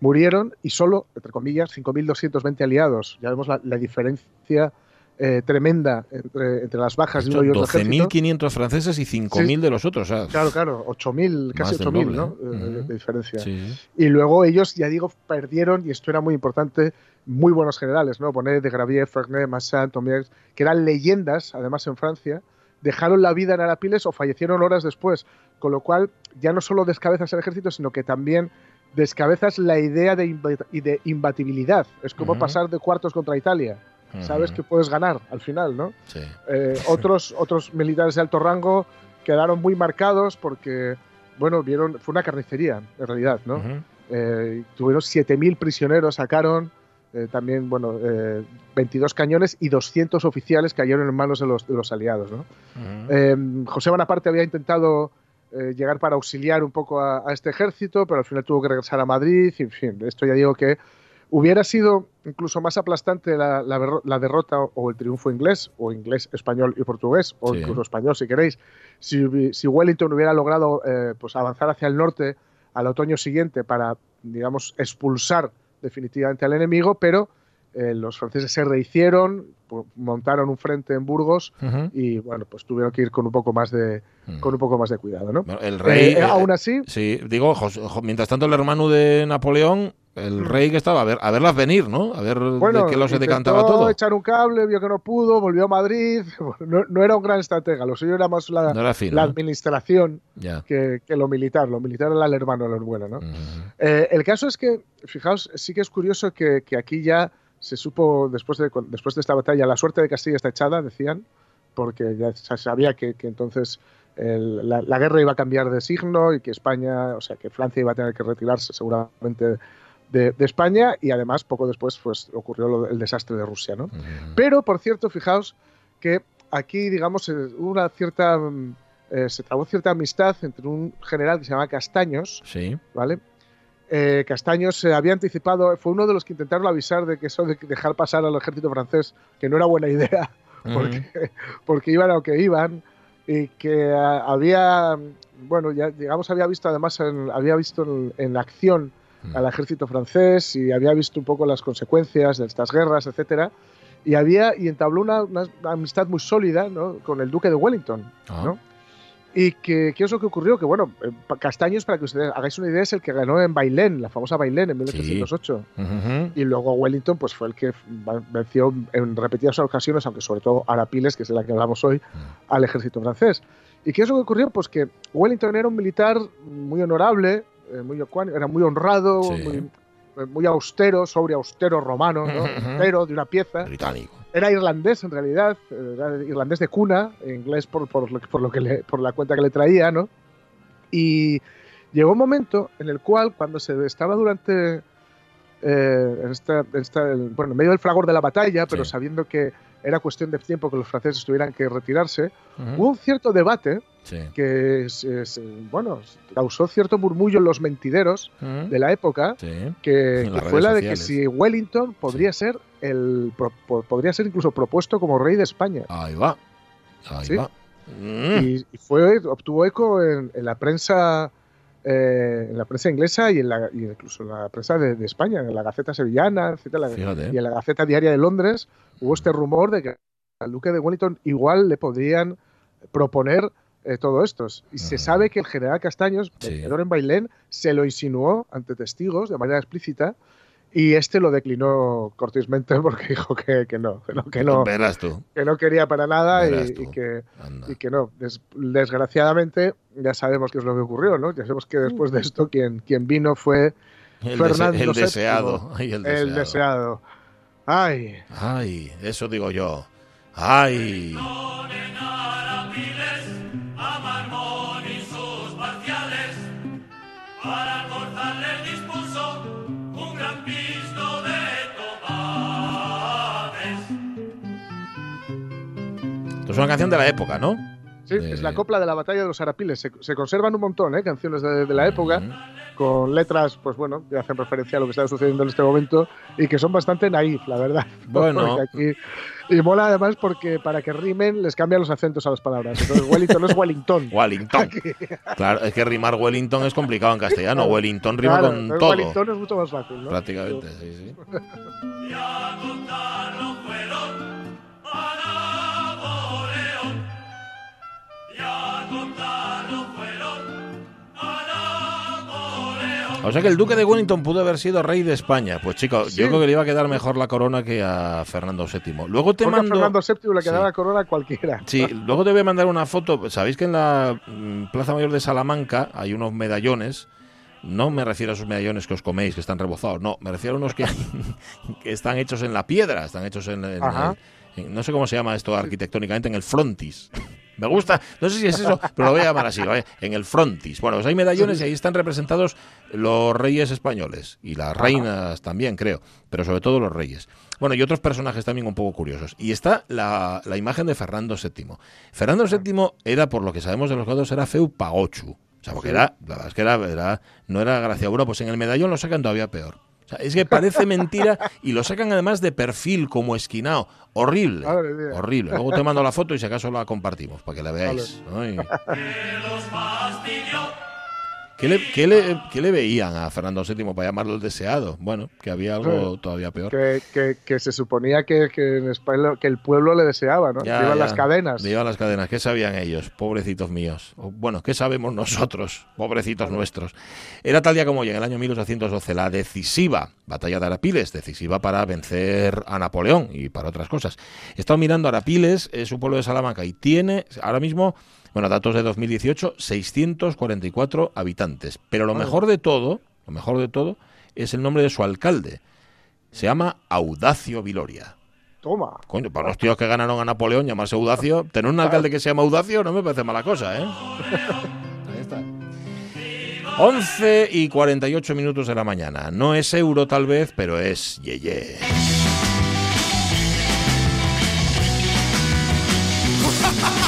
murieron y solo, entre comillas, 5.220 aliados. Ya vemos la, la diferencia eh, tremenda entre, entre las bajas de uno y otro ejército. 12.500 franceses y 5.000 Sí. de los otros. sea, Claro, claro, 8.000, casi Más del 8.000, doble, ¿no? ¿eh? Eh, de- diferencia. Sí. Y luego ellos, ya digo, perdieron, y esto era muy importante, muy buenos generales, ¿no? Bonet, de Gravier, Fernet, Massin, Tomiers, que eran leyendas, además en Francia, dejaron la vida en Arapiles o fallecieron horas después, con lo cual ya no solo descabezas el ejército, sino que también descabezas la idea de, de imbatibilidad. Es como pasar de cuartos contra Italia. Sabes que puedes ganar al final, ¿no? Sí. Eh, otros, otros militares de alto rango quedaron muy marcados porque, bueno, vieron, fue una carnicería, en realidad, ¿no? Ujú. Eh, tuvieron 7.000 prisioneros, sacaron eh, también, bueno, eh, 22 cañones y 200 oficiales cayeron en manos de los, de los aliados, ¿no? Eh, José Bonaparte había intentado eh, llegar para auxiliar un poco a, a este ejército, pero al final tuvo que regresar a Madrid. Y, en fin, esto ya digo que hubiera sido incluso más aplastante la, la berro- la derrota o, o el triunfo inglés, o inglés, español y portugués, o Sí. incluso español si queréis, si, si Wellington hubiera logrado eh, pues avanzar hacia el norte al otoño siguiente para, digamos, expulsar definitivamente al enemigo, pero eh, los franceses se rehicieron, montaron un frente en Burgos y bueno, pues tuvieron que ir con un poco más de, con un poco más de cuidado, ¿no? Mm. El rey. Eh, eh, aún así, Sí, digo, Jos- Jo- mientras tanto, el hermano de Napoleón El rey que estaba a, ver, a verlas venir, ¿no? A ver Bueno, de qué lo se decantaba todo. echar un cable, vio que no pudo, volvió a Madrid. No, no era un gran estratega, lo suyo era más la, No era fino, la ¿no? administración que, que lo militar. Lo militar era el hermano de lo bueno, ¿no? Eh, el caso es que, fijaos, sí que es curioso que, que aquí ya se supo, después de, después de esta batalla, la suerte de Castilla está echada, decían, porque ya se sabía que, que entonces el- la, la guerra iba a cambiar de signo y que España, o sea, que Francia iba a tener que retirarse seguramente de, de España y además poco después pues, ocurrió lo- el desastre de Rusia, ¿no? Pero, por cierto, fijaos que aquí, digamos, eh, hubo una cierta... mm, eh, se trabó cierta amistad entre un general que se llama Castaños, Sí. ¿vale? Eh, Castaños se había anticipado, fue uno de los que intentaron avisar de que eso de dejar pasar al ejército francés, que no era buena idea, porque, porque iban a lo que iban, y que ah, había, bueno, ya digamos, había visto además, en- había visto en, en acción al ejército francés y había visto un poco las consecuencias de estas guerras, etcétera, y había y entabló una, una amistad muy sólida ¿no? con el duque de Wellington, Ah. ¿no? Y que, ¿qué es lo que ocurrió? Que bueno, eh, Castaños, para que ustedes hagáis una idea, es el que ganó en Bailén, la famosa Bailén en 1808. Ujú. Y luego Wellington, pues fue el que venció en repetidas ocasiones, aunque sobre todo Arapiles, que es de la que hablamos hoy, al ejército francés. ¿Y qué es lo que ocurrió? Pues que Wellington era un militar muy honorable, muy ecuánime, era muy honrado, Sí. muy, eh, muy austero, sobre austero romano, ¿no? Austero, de una pieza. Británico. Era irlandés en realidad, eh, era irlandés de cuna, inglés por, por, lo, por, lo que le- por la cuenta que le traía, ¿no? Y llegó un momento en el cual, cuando se estaba durante, eh, en esta- en esta- bueno, en medio del fragor de la batalla, pero Sí. sabiendo que era cuestión de tiempo que los franceses tuvieran que retirarse, Ujú. hubo un cierto debate Sí. que, se- se- bueno, causó cierto murmullo en los mentideros Ujú. de la época, Sí. que, que fue la de que si Wellington podría ser el pro- po- podría ser incluso propuesto como rey de España. Ahí va. Ahí Sí. va. Mm. Y, y fue obtuvo eco en, en la prensa eh, en la prensa inglesa y, en la, y incluso en la prensa de, de España, en la Gaceta Sevillana, etcétera, y en la Gaceta Diaria de Londres hubo este rumor de que al duque de Wellington igual le podrían proponer eh, todo esto. Y se sabe que el general Castaños, Sí. vencedor en Bailén, se lo insinuó ante testigos de manera explícita y este lo declinó cortésmente porque dijo que, que no, que no, que no, que quería para nada y, que, y que no. Des- desgraciadamente, ya sabemos qué es lo que ocurrió, ¿no? Ya sabemos que después de esto quien, quien vino fue El, Fernando dese- el VII, deseado. Ay, el deseado. el deseado. Ay, Ay, eso digo yo. Ay. Es una canción de la época, ¿no? Sí, es la copla de la batalla de los Arapiles. Se, se conservan un montón, ¿eh? Canciones de, de la época con letras, pues bueno, que hacen referencia a lo que está sucediendo en este momento y que son bastante naif, la verdad. Bueno. Aquí- y mola además porque para que rimen les cambian los acentos a las palabras. Entonces Wellington no es Wellington. Wellington. Claro, es que rimar Wellington es complicado en castellano. Wellington rima Claro, con todo. Wellington es mucho más fácil, ¿no? Prácticamente, sí, sí. O sea que el duque de Wellington pudo haber sido rey de España. Pues chico, Sí. yo creo que le iba a quedar mejor la corona que a Fernando VII. Luego te Porque a mando... Fernando VII le quedaba Sí. la corona a cualquiera. Sí, luego te voy a mandar una foto. Sabéis que en la mm, Plaza Mayor de Salamanca hay unos medallones. No me refiero a esos medallones que os coméis, que están rebozados. No, me refiero a unos que, que están hechos en la piedra, están hechos en, en en- no sé cómo se llama esto arquitectónicamente, en el frontis. Me gusta, no sé si es eso, pero lo voy a llamar así, ¿vale? en el frontis. Bueno, pues hay medallones y ahí están representados los reyes españoles y las reinas también, creo, pero sobre todo los reyes. Bueno, y otros personajes también un poco curiosos. Y está la, la imagen de Fernando VII. Fernando VII era, por lo que sabemos de los cuadros, era feu pagochu. O sea, porque era, la verdad es que era, era- no era gracia. Bueno, pues en el medallón lo sacan todavía peor. O sea, es que parece mentira y lo sacan además de perfil, como esquinado. Horrible. Horrible. Luego te mando la foto y si acaso la compartimos para que la veáis. Ay. ¿Qué le, qué le- qué le veían a Fernando VII para llamarlo el deseado? Bueno, que había algo todavía peor. Que, que- que se suponía que, que en España que el pueblo le deseaba, ¿no? Ya, iban ya. las cadenas. Llevan las cadenas. ¿Qué sabían ellos? Pobrecitos míos. Bueno, ¿qué sabemos nosotros? Pobrecitos nuestros. Era tal día como hoy, en el año 1812, la decisiva batalla de Arapiles, decisiva para vencer a Napoleón y para otras cosas. He estado mirando Arapiles, es un pueblo de Salamanca y tiene ahora mismo, bueno, datos de 2018, 644 habitantes. Pero lo mejor de todo, lo mejor de todo, es el nombre de su alcalde. Se llama Audacio Viloria. Toma. Coño, para los tíos que ganaron a Napoleón, llamarse Audacio, tener un alcalde que se llama Audacio no me parece mala cosa, ¿eh? Ahí está. 11 y 48 minutos de la mañana. No es euro tal vez, pero es yeye.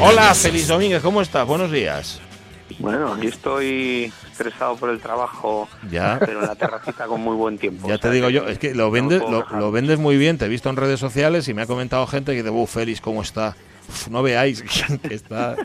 Hola, Feliz Domínguez, ¿cómo estás? Buenos días. Bueno, aquí estoy estresado por el trabajo, Ya. pero en la terracita con muy buen tiempo. Ya o te digo que yo, es que lo vendes, puedo lo, quejar. lo vendes muy bien. Te he visto en redes sociales y me ha comentado gente que dice, "Uf, Félix, ¿cómo está? Uf, no veáis que está,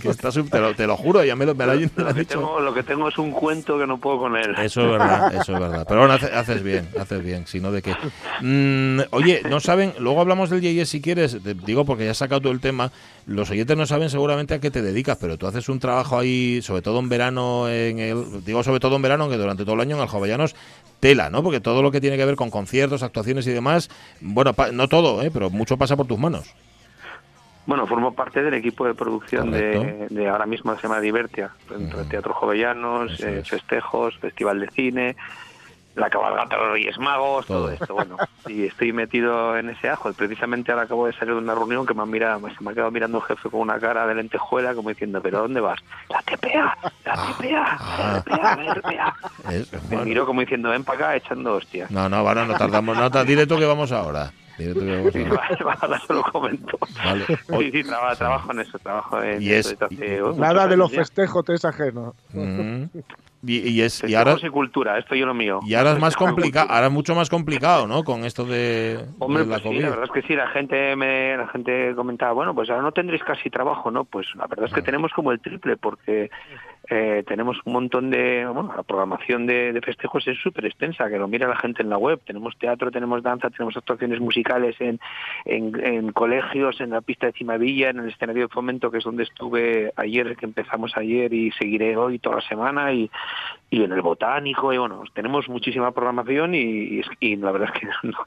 que está sub- te, lo, te lo juro, ya me lo, me lo, lo Lo que, tengo, lo que tengo es un cuento que no puedo con él. Eso es verdad, eso es verdad. Pero bueno, hace- haces bien, haces bien, si no de qué. Mm, oye, no saben, luego hablamos del Yeye si quieres, te digo porque ya has sacado todo el tema, los oyentes no saben seguramente a qué te dedicas, pero tú haces un trabajo ahí, sobre todo en verano, en el, digo sobre todo en verano, que durante todo el año en Aljovellanos, tela, ¿no? Porque todo lo que tiene que ver con conciertos, actuaciones y demás, bueno, pa- no todo, ¿eh? pero mucho pasa por tus manos. Bueno, formo parte del equipo de producción de, de ahora mismo se llama Divertia, entre Teatro Jovellanos, eh, festejos, Festival de Cine, la cabalgata de los Reyes Magos, todo, esto. Bueno, y estoy metido en ese ajo. Precisamente ahora acabo de salir de una reunión que me, han mirado, se me ha quedado mirando el jefe con una cara de lentejuela como diciendo, ¿pero dónde vas? La TPA, la TPA, la TPA, la TPA. Es- Me miró como diciendo, ven para acá echando hostias. No, no, bueno, no tardamos, no, ta- dile tú que vamos ahora. Sí, ahora. vale, ahora se lo comento. Vale. Sí, sí, traba- trabajo en eso, trabajo en Y eso es- desde hace, oh, Nada de los festejos te es ajeno. Ujú. Y, y es, y ahora, y cultura, esto yo lo mío. y ahora es más y complicado, ahora es mucho más complicado, ¿no? Con esto de, Hombre, de la pues sí, COVID. la verdad es que sí, la gente me, la gente comentaba, bueno, pues ahora no tendréis casi trabajo, ¿no? Pues la verdad es que tenemos como el triple, porque eh, tenemos un montón de, bueno, la programación de, de festejos es súper extensa, que lo mira la gente en la web. Tenemos teatro, tenemos danza, tenemos actuaciones musicales en, en, colegios, en la pista de Cimavilla, en el escenario de fomento, que es donde estuve ayer, que empezamos ayer y seguiré hoy toda la semana, y, y en el botánico, y bueno, tenemos muchísima programación y, y y la verdad es que no-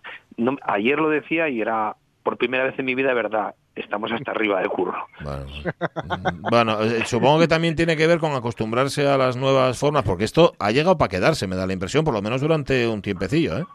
no- ayer lo decía y era por primera vez en mi vida verdad, estamos hasta arriba de curro. Bueno, eh, supongo que también tiene que ver con acostumbrarse a las nuevas formas, porque esto ha llegado para quedarse, me da la impresión, por lo menos durante un tiempecillo, ¿eh?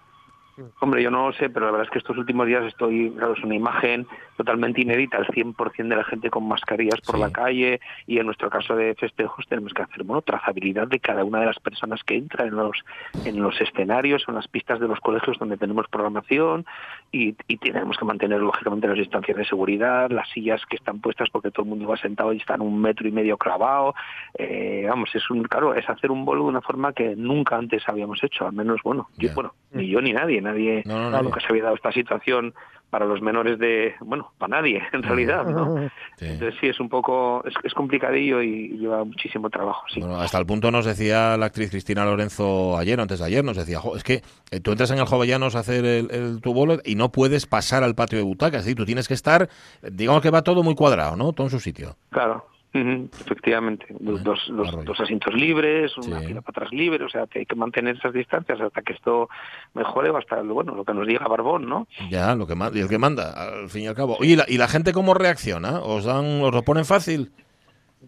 Hombre, yo no lo sé, pero la verdad es que estos últimos días estoy, claro, es una imagen totalmente inédita, el 100% de la gente con mascarillas por la calle y en nuestro caso de festejos tenemos que hacer, bueno, trazabilidad de cada una de las personas que entran en los, en los escenarios, en las pistas de los colegios donde tenemos programación y, y tenemos que mantener, lógicamente, las distancias de seguridad, las sillas que están puestas porque todo el mundo va sentado y están un metro y medio clavado, eh, vamos, es un, claro, es hacer un bolo de una forma que nunca antes habíamos hecho, al menos, bueno, yo, bueno, ni yo ni nadie, nadie, no, no. nunca se había dado esta situación para los menores de, bueno, para nadie, en realidad, ¿no? Entonces sí, es un poco, es, es complicadillo y lleva muchísimo trabajo, sí. Bueno, hasta el punto nos decía la actriz Cristina Lorenzo ayer, o antes de ayer, nos decía, "Jo, es que eh, tú entras en el Jovellanos a hacer el, el- tu bolo y no puedes pasar al patio de butacas, ¿sí? tú tienes que estar, digamos que va todo muy cuadrado, ¿no? Todo en su sitio. Claro, efectivamente. Dos, dos, los- dos asientos libres, una fila para atrás libre, o sea, que hay que mantener esas distancias hasta que esto mejore o hasta, bueno, lo que nos diga Barbón, ¿no? Ya, lo que manda, y el que manda, al fin y al cabo. Oye, ¿y la, y la gente cómo reacciona? ¿Os dan, os lo ponen fácil?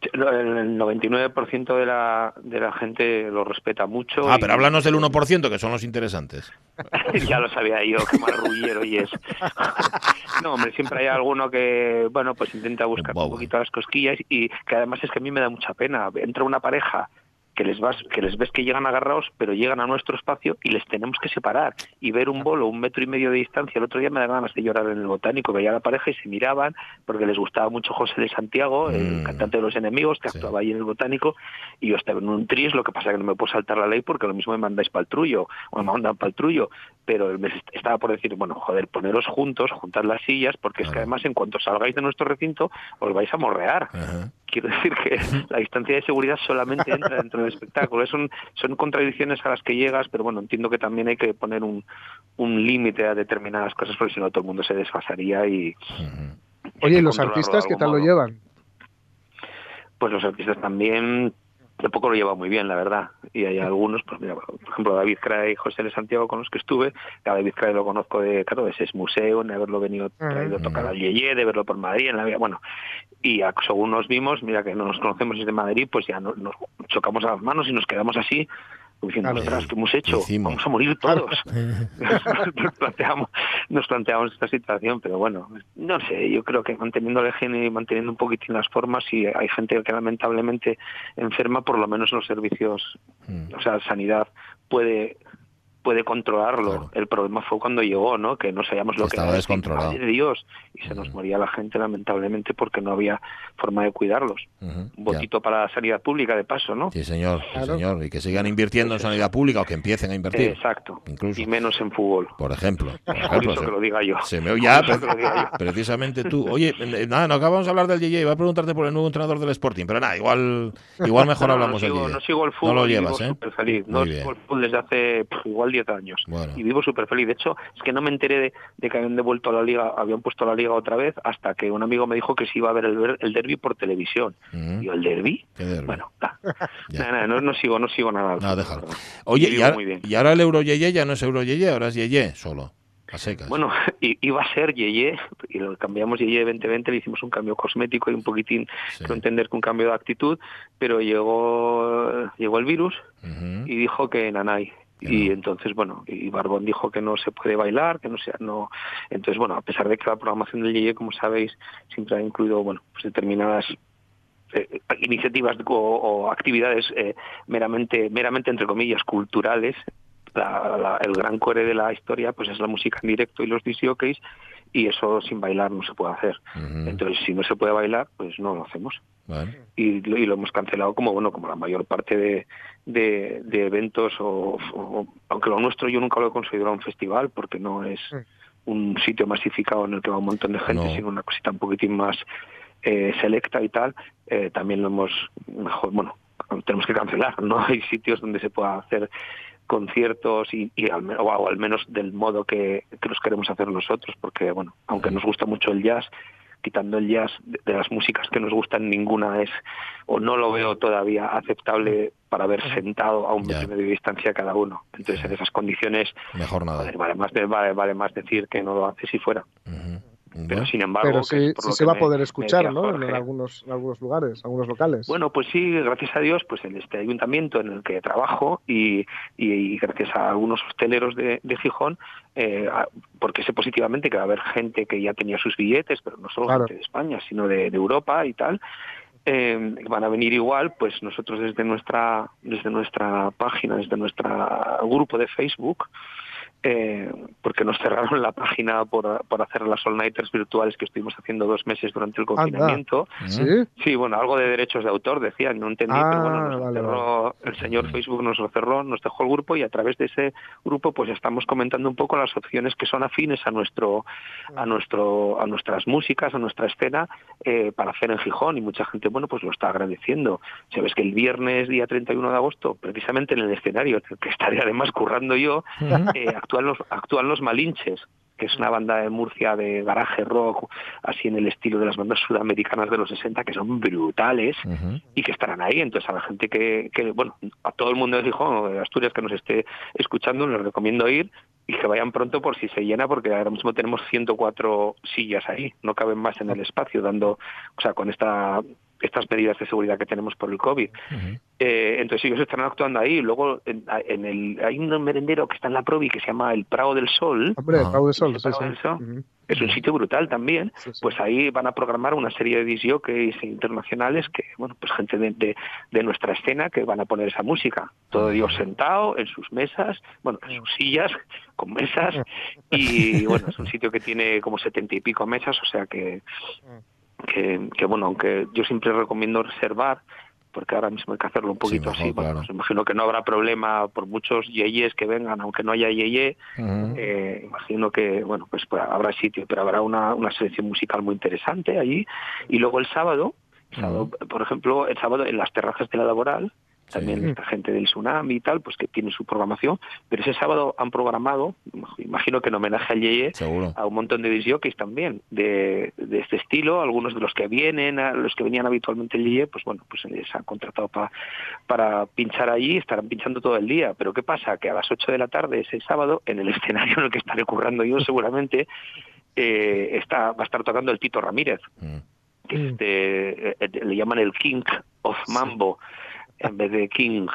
El 99% de la, de la gente lo respeta mucho. Ah, y- pero háblanos del 1%, que son los interesantes. ya lo sabía yo, qué marrullero y es. no, hombre, siempre hay alguno que, bueno, pues intenta buscar un poquito las cosquillas y que además es que a mí me da mucha pena. Entra una pareja que les vas, que les ves que llegan agarrados, pero llegan a nuestro espacio y les tenemos que separar y ver un bolo un metro y medio de distancia. El otro día me da ganas de llorar en el botánico, veía a la pareja y se miraban porque les gustaba mucho José de Santiago, el cantante de los enemigos, que actuaba ahí en el botánico, y yo estaba en un tris, lo que pasa es que no me puedo saltar la ley porque lo mismo me mandáis para el trullo, o me mandan para el trullo, pero me estaba por decir, bueno, joder, poneros juntos, juntar las sillas, porque es que además en cuanto salgáis de nuestro recinto os vais a morrear. Quiero decir que la distancia de seguridad solamente entra dentro del espectáculo. Son, son contradicciones a las que llegas, pero bueno, entiendo que también hay que poner un, un límite a determinadas cosas, porque si no todo el mundo se desfasaría y... Oye, ¿y los artistas qué tal lo llevan? Pues los artistas también tampoco lo lleva muy bien, la verdad. Y hay algunos, pues mira, por ejemplo, David Cray y José de Santiago con los que estuve. A David Cray lo conozco de, claro, de ese museo, de haberlo venido traído a tocar al Yeye, de verlo por Madrid, en la vida, bueno. Y a- según nos vimos, mira que no nos conocemos desde Madrid, pues ya no- nos chocamos a las manos y nos quedamos así, como diciendo, ostras, ¿qué hemos hecho? Vamos a morir todos. nos, planteamos, nos planteamos esta situación, pero bueno, no sé, yo creo que manteniendo el genio y manteniendo un poquitín las formas, y hay gente que lamentablemente enferma, por lo menos los servicios, o sea, sanidad puede puede controlarlo. El problema fue cuando llegó, ¿no? Que no sabíamos lo que Estaba era. descontrolado. Madre de Dios. Y se nos moría la gente, lamentablemente, porque no había forma de cuidarlos. Un botito para la sanidad pública, de paso, ¿no? Sí, señor, sí, señor. Y que sigan invirtiendo en sanidad pública o que empiecen a invertir. Exacto. Incluso. Y menos en fútbol. Por ejemplo. Por ejemplo, se- que lo diga yo. Se me oye ya, yo. precisamente tú. Oye, eh, nada, no acabamos de hablar del Yeye. Iba a preguntarte por el nuevo entrenador del Sporting, pero nada, igual, igual mejor No, hablamos no del sigo, Yeye. no sigo el fútbol. No lo llevas, ¿eh? feliz. No sigo el fútbol desde hace pff, igual 10 años. Bueno. Y vivo súper feliz. De hecho, es que no me enteré de, de que habían devuelto a la liga, habían puesto a la liga otra vez, hasta que un amigo me dijo que se iba a ver el, el derby por televisión. Y yo, ¿el derby? ¿Qué derbi? Bueno, da. Nada, nada, no, no sigo, no sigo nada. No, déjalo. Oye, y vivo ahora, y ahora el Euro Yeye ya no es Euro Yeye, ahora es Yeye solo. A secas. Bueno, iba a ser Yeye, y lo cambiamos Yeye 2020, le hicimos un cambio cosmético y un poquitín, quiero entender que un cambio de actitud, pero llegó, llegó el virus y dijo que Nanay. Y entonces, bueno, y Barbón dijo que no se puede bailar, que no sea, no. Entonces, bueno, a pesar de que la programación del Yeye, como sabéis, siempre ha incluido, bueno, pues determinadas eh, iniciativas o, o actividades eh, meramente, meramente entre comillas culturales. La- la- el gran core de la historia, pues es la música en directo y los disc y eso sin bailar no se puede hacer. Entonces, si no se puede bailar, pues no lo hacemos Vale. y, lo- y lo hemos cancelado como bueno como la mayor parte de, de, de eventos o, o- aunque lo nuestro yo nunca lo he considerado un festival porque no es un sitio masificado en el que va un montón de gente No. sino una cosita un poquitín más eh, selecta y tal eh, también lo hemos mejor bueno tenemos que cancelar no hay sitios donde se pueda hacer conciertos y, y al, o, al menos del modo que, que los queremos hacer nosotros porque bueno aunque nos gusta mucho el jazz quitando el jazz de, de las músicas que nos gustan ninguna es o no lo veo todavía aceptable para haber sentado a un metro de distancia cada uno. Entonces en esas condiciones Mejor nada. joder, vale más de- vale, vale más decir que no lo hace si fuera pero sin embargo Pero que sí, es por sí lo se que va a poder escuchar. En, algunos, en algunos lugares, algunos locales. Bueno, pues sí, gracias a Dios, pues en este ayuntamiento en el que trabajo y, y- y gracias a algunos hosteleros de, de Gijón, eh, porque sé positivamente que va a haber gente que ya tenía sus billetes, pero no solo Claro. gente de España, sino de, de Europa y tal, eh, van a venir igual, pues nosotros desde nuestra, desde nuestra página, desde nuestro grupo de Facebook, eh, porque nos cerraron la página por, por hacer las all nighters virtuales que estuvimos haciendo dos meses durante el confinamiento. ¿Sí? Sí, bueno, algo de derechos de autor decían, no entendí, Ah, pero bueno, nos vale, cerró, el señor Facebook nos lo cerró, nos dejó el grupo y a través de ese grupo pues estamos comentando un poco las opciones que son afines a nuestro, a nuestro, a nuestras músicas, a nuestra escena eh, para hacer en Gijón y mucha gente, bueno, pues lo está agradeciendo. Sabes que el viernes día 31 de agosto, precisamente en el escenario que estaré además currando yo, eh, actúan los, actúan los Malinches que es una banda de Murcia de garaje rock, así en el estilo de las bandas sudamericanas de los 60, que son brutales y que estarán ahí. Entonces, a la gente que, que, bueno, a todo el mundo de Gijón, de Asturias, que nos esté escuchando, les recomiendo ir y que vayan pronto por si se llena, porque ahora mismo tenemos 104 sillas ahí, no caben más en el espacio, dando, o sea, con esta estas medidas de seguridad que tenemos por el COVID. Eh, entonces ellos estarán actuando ahí. Luego en, en el, hay un merendero que está en la Provi que se llama el Prado del Sol. Hombre, el Prado del Sol, El sí, Prado sí. del Sol. Ujú. Es un sitio brutal también. Sí, sí. Pues ahí van a programar una serie de disjockeys internacionales que, bueno, pues gente de, de, de nuestra escena que van a poner esa música. Todo Dios sentado en sus mesas, bueno, en sus sillas, con mesas. Y bueno, es un sitio que tiene como setenta y pico mesas, o sea que, que, que, bueno, aunque yo siempre recomiendo reservar, porque ahora mismo hay que hacerlo un poquito mejor, así. Bueno, pues imagino que no habrá problema por muchos yeyes que vengan, aunque no haya yeye, eh, imagino que bueno pues, pues, habrá sitio pero habrá una, una selección musical muy interesante allí. Y luego el sábado, el sábado, por ejemplo el sábado en las terrazas de la laboral también esta gente del tsunami y tal pues que tiene su programación pero ese sábado han programado imagino que en homenaje al Yeye Seguro. a un montón de disjockeys también de, de este estilo, algunos de los que vienen, a los que venían habitualmente el Yeye, pues bueno, pues les han contratado pa- para pinchar allí, estarán pinchando todo el día. Pero ¿qué pasa? Que a las 8 de la tarde ese sábado, en el escenario en el que estaré currando yo seguramente, eh, está, va a estar tocando el Tito Ramírez, que es este, eh, eh, le llaman el King of Mambo en vez de King.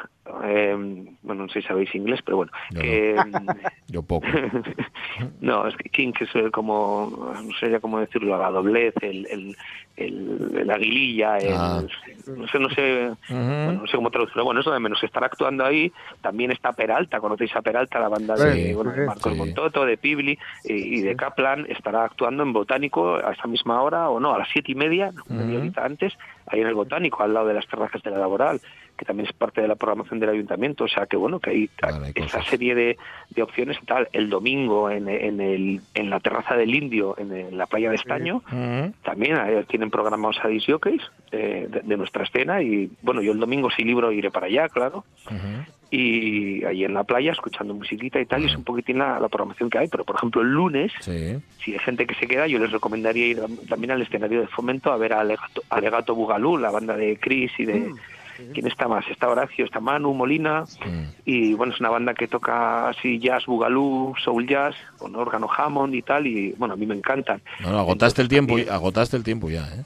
eh, bueno, no sé si sabéis inglés, pero bueno. Yo que, Yo poco. no, es que King es eh, como, no sé ya cómo decirlo, la doblez, el, el, el, el aguililla, el- Ah. no sé, no sé, bueno, no sé cómo traducirlo. Bueno, eso de menos estar actuando ahí. También está Peralta, conocéis a Peralta, la banda Sí, de bueno, sí, Marcos sí. Montoto, de Pibli eh, y de Kaplan. Estará actuando en Botánico a esa misma hora, o no, a las siete y media, media horita antes, ahí en el Botánico, al lado de las terrazas de la laboral que también es parte de la programación del ayuntamiento, o sea que bueno, que hay esa serie de, de opciones y tal. El domingo en, en, el, en la terraza del Indio, en, la playa de Estaño, también eh, tienen programados a disjockeys eh, de, de nuestra escena y bueno, yo el domingo si libro iré para allá, claro. Y ahí en la playa escuchando musiquita y tal, y es un poquitín la, la programación que hay. Pero por ejemplo, el lunes, Sí. si hay gente que se queda, yo les recomendaría ir también al escenario de fomento a ver a Alegato, Alegato Bugalú, la banda de Chris y de... ¿Quién está más? Está Horacio, está Manu, Molina, y bueno, es una banda que toca así jazz, bugalú, soul jazz, con órgano Hammond y tal, y bueno, a mí me encantan. No, no, agotaste el tiempo, y- agotaste el tiempo ya, ¿eh?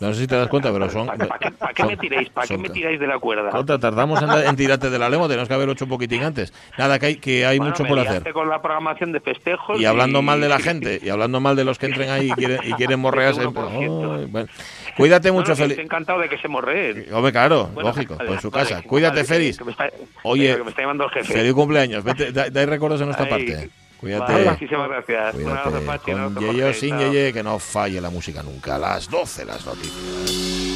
No sé si te das cuenta, pero son... ¿Para qué, para qué son- me tiráis? ¿Para qué son- me tiráis de la cuerda? Contra, tardamos en, en tirarte de la lengua, tenemos que haberlo hecho un poquitín antes. Nada, que hay, que hay Bueno, mucho me por hacer. con la programación de festejos. Y hablando mal de la gente, y hablando mal de los que entren ahí y quieren, y quieren morrearse. Ay, bueno. Cuídate No, mucho, no, que Félix. Estoy encantado de que se morreen. Hombre, claro, Bueno, lógico, vale, en su vale, casa. que- Cuídate, vale, Félix. que me está- Oye, que me está llamando el jefe. feliz cumpleaños. Vete, da, da recuerdos de nuestra parte. Cuídate. Vale, muchísimas gracias. Cuídate. Con Yeye sin. Yeye, que no falle la música nunca. A las 12 las noticias.